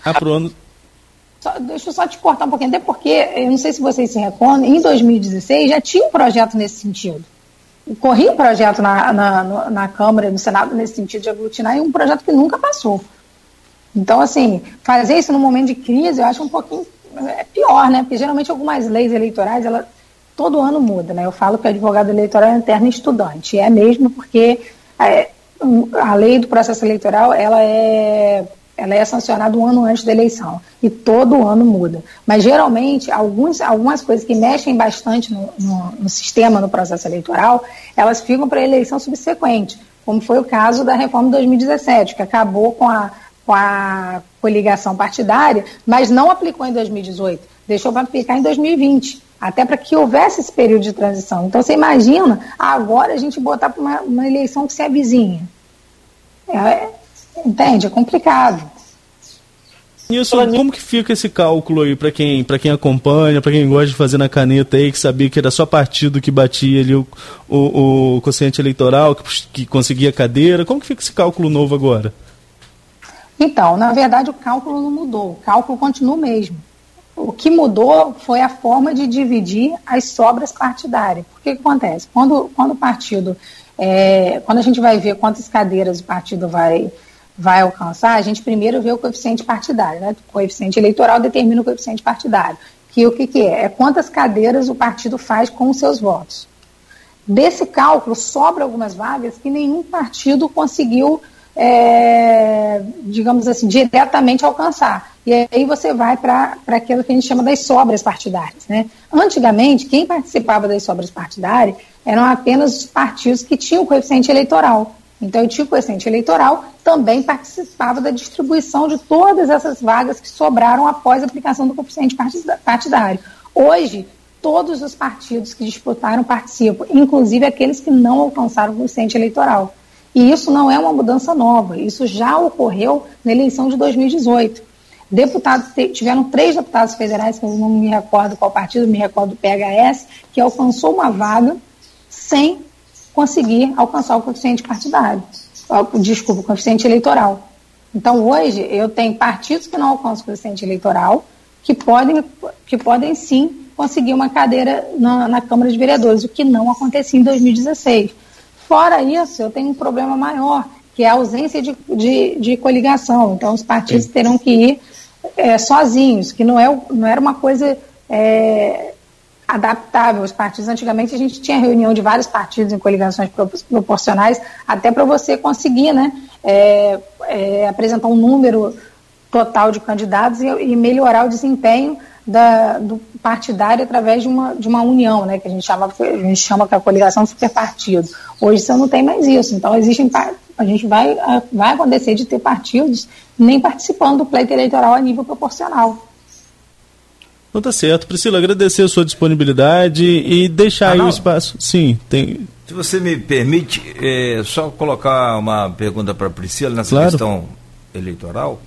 Ah, pro ano, só, deixa eu só te cortar um pouquinho, até porque, eu não sei se vocês se recordam, em 2016 já tinha um projeto nesse sentido. Corria um projeto na, na, na Câmara e no Senado nesse sentido de aglutinar, e um projeto que nunca passou. Então, assim, fazer isso num momento de crise, eu acho um pouquinho é pior, né? Porque geralmente algumas leis eleitorais, ela todo ano muda, né? Eu falo que advogado eleitoral é eterno estudante. É mesmo porque é, a lei do processo eleitoral, ela é ela é sancionada um ano antes da eleição e todo ano muda. Mas geralmente alguns, algumas coisas que mexem bastante no, no, no sistema, no processo eleitoral, elas ficam para a eleição subsequente, como foi o caso da reforma de 2017, que acabou com a, com a coligação partidária, mas não aplicou em 2018, deixou para aplicar em 2020 até para que houvesse esse período de transição. Então, você imagina agora a gente botar para uma, uma, eleição que se avizinha. É, Entende? É complicado. Isso, como que fica esse cálculo aí para quem, quem acompanha, para quem gosta de fazer na caneta aí, que sabia que era só partido que batia ali o, o, o quociente eleitoral, que, que conseguia cadeira? Como que fica esse cálculo novo agora? Então, na verdade, o cálculo não mudou, o cálculo continua o mesmo. O que mudou foi a forma de dividir as sobras partidárias. Por que, que acontece? Quando, quando o partido, é, quando a gente vai ver quantas cadeiras o partido vai vai alcançar, a gente primeiro vê o coeficiente partidário, né? O coeficiente eleitoral determina o coeficiente partidário, que o que, que é? É quantas cadeiras o partido faz com os seus votos. Desse cálculo, sobra algumas vagas que nenhum partido conseguiu, é, digamos assim, diretamente alcançar. E aí você vai para aquilo que a gente chama das sobras partidárias. Né? Antigamente, quem participava das sobras partidárias eram apenas os partidos que tinham coeficiente eleitoral Então, tinha o coeficiente eleitoral, também participava da distribuição de todas essas vagas que sobraram após a aplicação do coeficiente partidário. Hoje, todos os partidos que disputaram participam, inclusive aqueles que não alcançaram o coeficiente eleitoral. E isso não é uma mudança nova, isso já ocorreu na eleição de 2018. Deputados, tiveram três deputados federais, que eu não me recordo qual partido, me recordo do PHS, que alcançou uma vaga sem conseguir alcançar o coeficiente partidário, desculpa, o coeficiente eleitoral. Então, hoje, eu tenho partidos que não alcançam o coeficiente eleitoral, que podem, que podem sim conseguir uma cadeira na, na Câmara de Vereadores, o que não acontecia em 2016. Fora isso, eu tenho um problema maior, que é a ausência de, de, de coligação. Então, os partidos terão que ir é, sozinhos, que não, é, não era uma coisa é, adaptável. Os partidos, antigamente, a gente tinha reunião de vários partidos em coligações proporcionais, até para você conseguir né, é, é, apresentar um número total de candidatos e, e melhorar o desempenho da, do partidário através de uma, de uma união, né, que a gente, chama, a gente chama que é a coligação superpartido. Hoje você não tem mais isso, então existem a gente vai, vai acontecer de ter partidos nem participando do pleito eleitoral a nível proporcional. Então tá certo. Priscila, agradecer a sua disponibilidade e deixar ah, aí o espaço. Sim, tem. Se você me permite, é, só colocar uma pergunta para a Priscila nessa claro. questão eleitoral.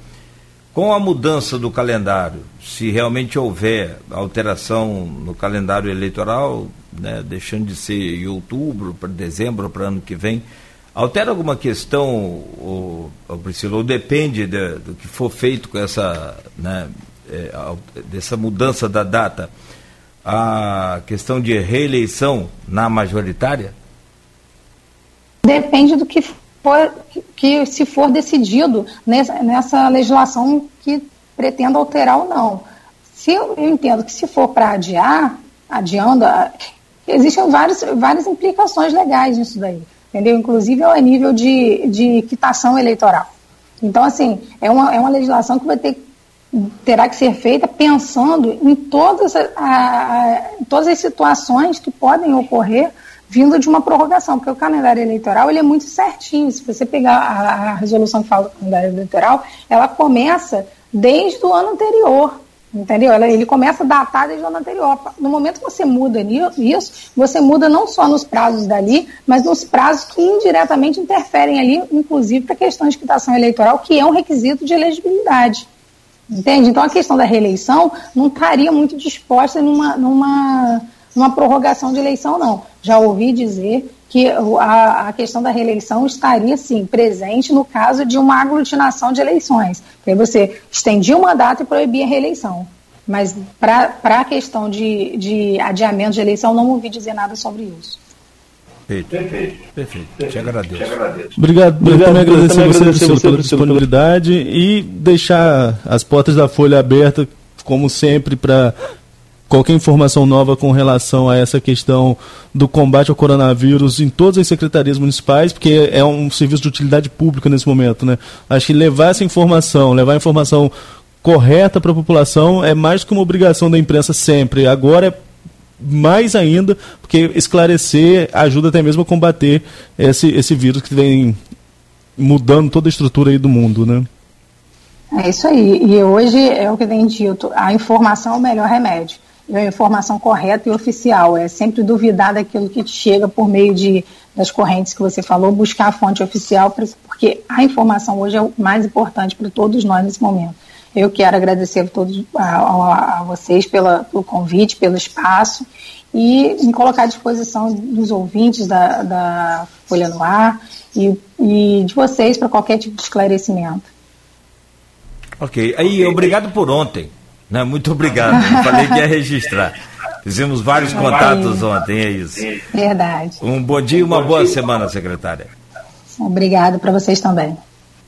Com a mudança do calendário, se realmente houver alteração no calendário eleitoral, né, deixando de ser em outubro para dezembro para ano que vem, altera alguma questão, o, o Priscila, ou depende de, do que for feito com essa, né, é, dessa mudança da data, a questão de reeleição na majoritária? Depende do que for, que se for decidido nessa, nessa legislação que pretenda alterar ou não. Se eu, entendo que se for para adiar, adiando, existem várias, várias implicações legais nisso daí, entendeu? Inclusive a nível de, de quitação eleitoral. Então, assim, é uma, é uma legislação que vai ter terá que ser feita pensando em todas, a, a, todas as situações que podem ocorrer vindo de uma prorrogação, porque o calendário eleitoral ele é muito certinho. Se você pegar a, a resolução que fala do calendário eleitoral, ela começa desde o ano anterior. Entendeu? Ele começa a datar desde o ano anterior. No momento que você muda isso, você muda não só nos prazos dali, mas nos prazos que indiretamente interferem ali, inclusive para questões de quitação eleitoral, que é um requisito de elegibilidade. Entende? Então a questão da reeleição não estaria muito disposta numa, numa, numa prorrogação de eleição, não. Já ouvi dizer que a, a, questão da reeleição estaria, sim, presente no caso de uma aglutinação de eleições. Que aí você estendia o mandato e proibia a reeleição. Mas para a questão de, de adiamento de eleição, não ouvi dizer nada sobre isso. Perfeito. Perfeito. Perfeito. Te agradeço. Te agradeço. Obrigado. Obrigado. Eu também agradecer também você, agradecer você pela disponibilidade e deixar as portas da Folha abertas, como sempre, para qualquer informação nova com relação a essa questão do combate ao coronavírus em todas as secretarias municipais, porque é um serviço de utilidade pública nesse momento, né? Acho que levar essa informação, levar a informação correta para a população é mais que uma obrigação da imprensa sempre. Agora é mais ainda, porque esclarecer ajuda até mesmo a combater esse, esse vírus que vem mudando toda a estrutura aí do mundo, né? É isso aí. E hoje é o que tem dito, a informação é o melhor remédio. A informação correta e oficial. É sempre duvidar daquilo que te chega por meio de, das correntes que você falou, buscar a fonte oficial, porque a informação hoje é o mais importante para todos nós nesse momento. Eu quero agradecer a todos a, a, a vocês pela, pelo convite, pelo espaço e me colocar à disposição dos ouvintes da, da Folha no Ar e, e de vocês para qualquer tipo de esclarecimento. Ok. Aí, obrigado por ontem. Né? Muito obrigado. Eu falei que ia registrar. Fizemos vários contatos ontem, é isso. Verdade. Um bom dia e uma boa semana, secretária. Obrigado para vocês também.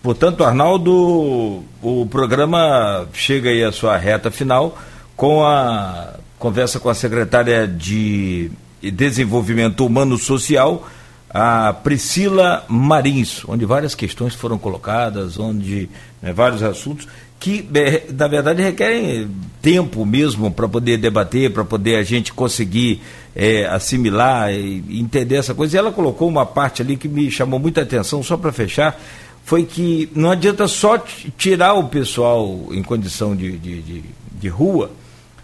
Portanto, Arnaldo, o programa chega aí à sua reta final com a conversa com a secretária de Desenvolvimento Humano Social, a Priscila Marins, onde várias questões foram colocadas, onde né, vários assuntos que, é, na verdade, requerem tempo mesmo para poder debater, para poder a gente conseguir é, assimilar e entender essa coisa. E ela colocou uma parte ali que me chamou muita atenção, só para fechar, foi que não adianta só tirar o pessoal em condição de, de, de, de rua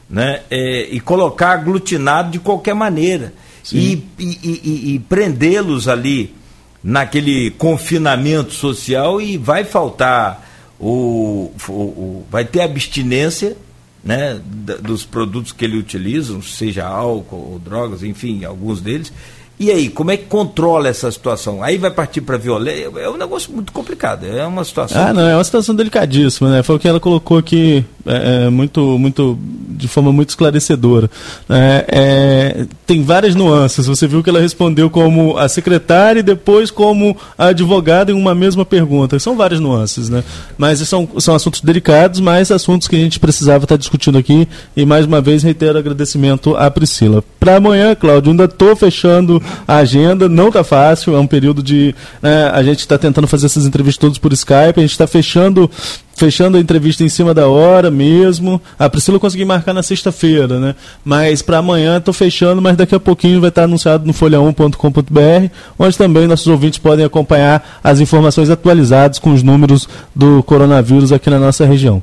né, é, e colocar aglutinado de qualquer maneira. E, e, e, e prendê-los ali naquele confinamento social e vai faltar o, o, o vai ter abstinência né, dos produtos que ele utiliza, seja álcool ou drogas, enfim, alguns deles, e aí, como é que controla essa situação? Aí vai partir para violência? É um negócio muito complicado. É uma situação. Ah, não, é uma situação delicadíssima, né? Foi o que ela colocou aqui é, é, muito, muito, de forma muito esclarecedora. É, é, tem várias nuances. Você viu que ela respondeu como a secretária e depois como a advogada em uma mesma pergunta. São várias nuances, né? Mas são, são assuntos delicados, mas assuntos que a gente precisava estar discutindo aqui. E mais uma vez reitero agradecimento à Priscila. Para amanhã, Cláudio, ainda estou fechando a agenda, não tá fácil, é um período de. Né, a gente está tentando fazer essas entrevistas todas por Skype, a gente está fechando fechando a entrevista em cima da hora mesmo. A Priscila eu consegui marcar na sexta-feira, né? Mas para amanhã estou fechando, mas daqui a pouquinho vai estar anunciado no folha1.com.br, onde também nossos ouvintes podem acompanhar as informações atualizadas com os números do coronavírus aqui na nossa região.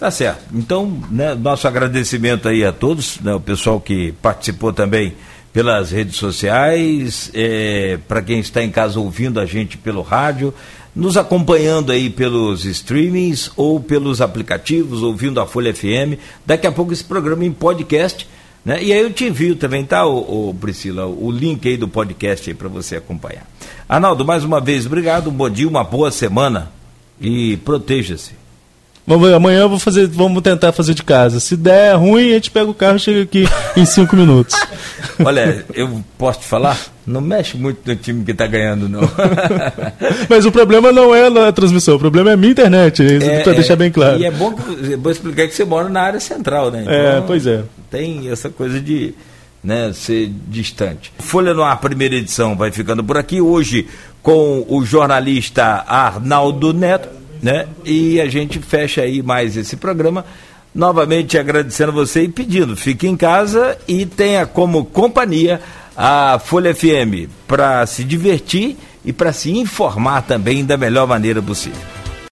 Tá certo. Então, né, nosso agradecimento aí a todos, né, o pessoal que participou também pelas redes sociais, é, para quem está em casa ouvindo a gente pelo rádio, nos acompanhando aí pelos streamings ou pelos aplicativos, ouvindo a Folha FM. Daqui a pouco esse programa em podcast. Né? E aí eu te envio também, tá, ô, ô Priscila, o link aí do podcast aí para você acompanhar. Arnaldo, mais uma vez, obrigado, um bom dia, uma boa semana e proteja-se. Vamos amanhã vou fazer, vamos tentar fazer de casa. Se der ruim, a gente pega o carro e chega aqui em cinco minutos. Olha, eu posso te falar? Não mexe muito no time que está ganhando, não. Mas o problema não é a transmissão, o problema é a minha internet, é, para é, deixar bem claro. E é bom que vou explicar que você mora na área central, né? Então, é, pois é. Tem essa coisa de né, ser distante. Folha no Ar, primeira edição, vai ficando por aqui. Hoje com o jornalista Arnaldo Neto né? E a gente fecha aí mais esse programa. Novamente agradecendo você e pedindo, fique em casa e tenha como companhia a Folha FM para se divertir e para se informar também da melhor maneira possível.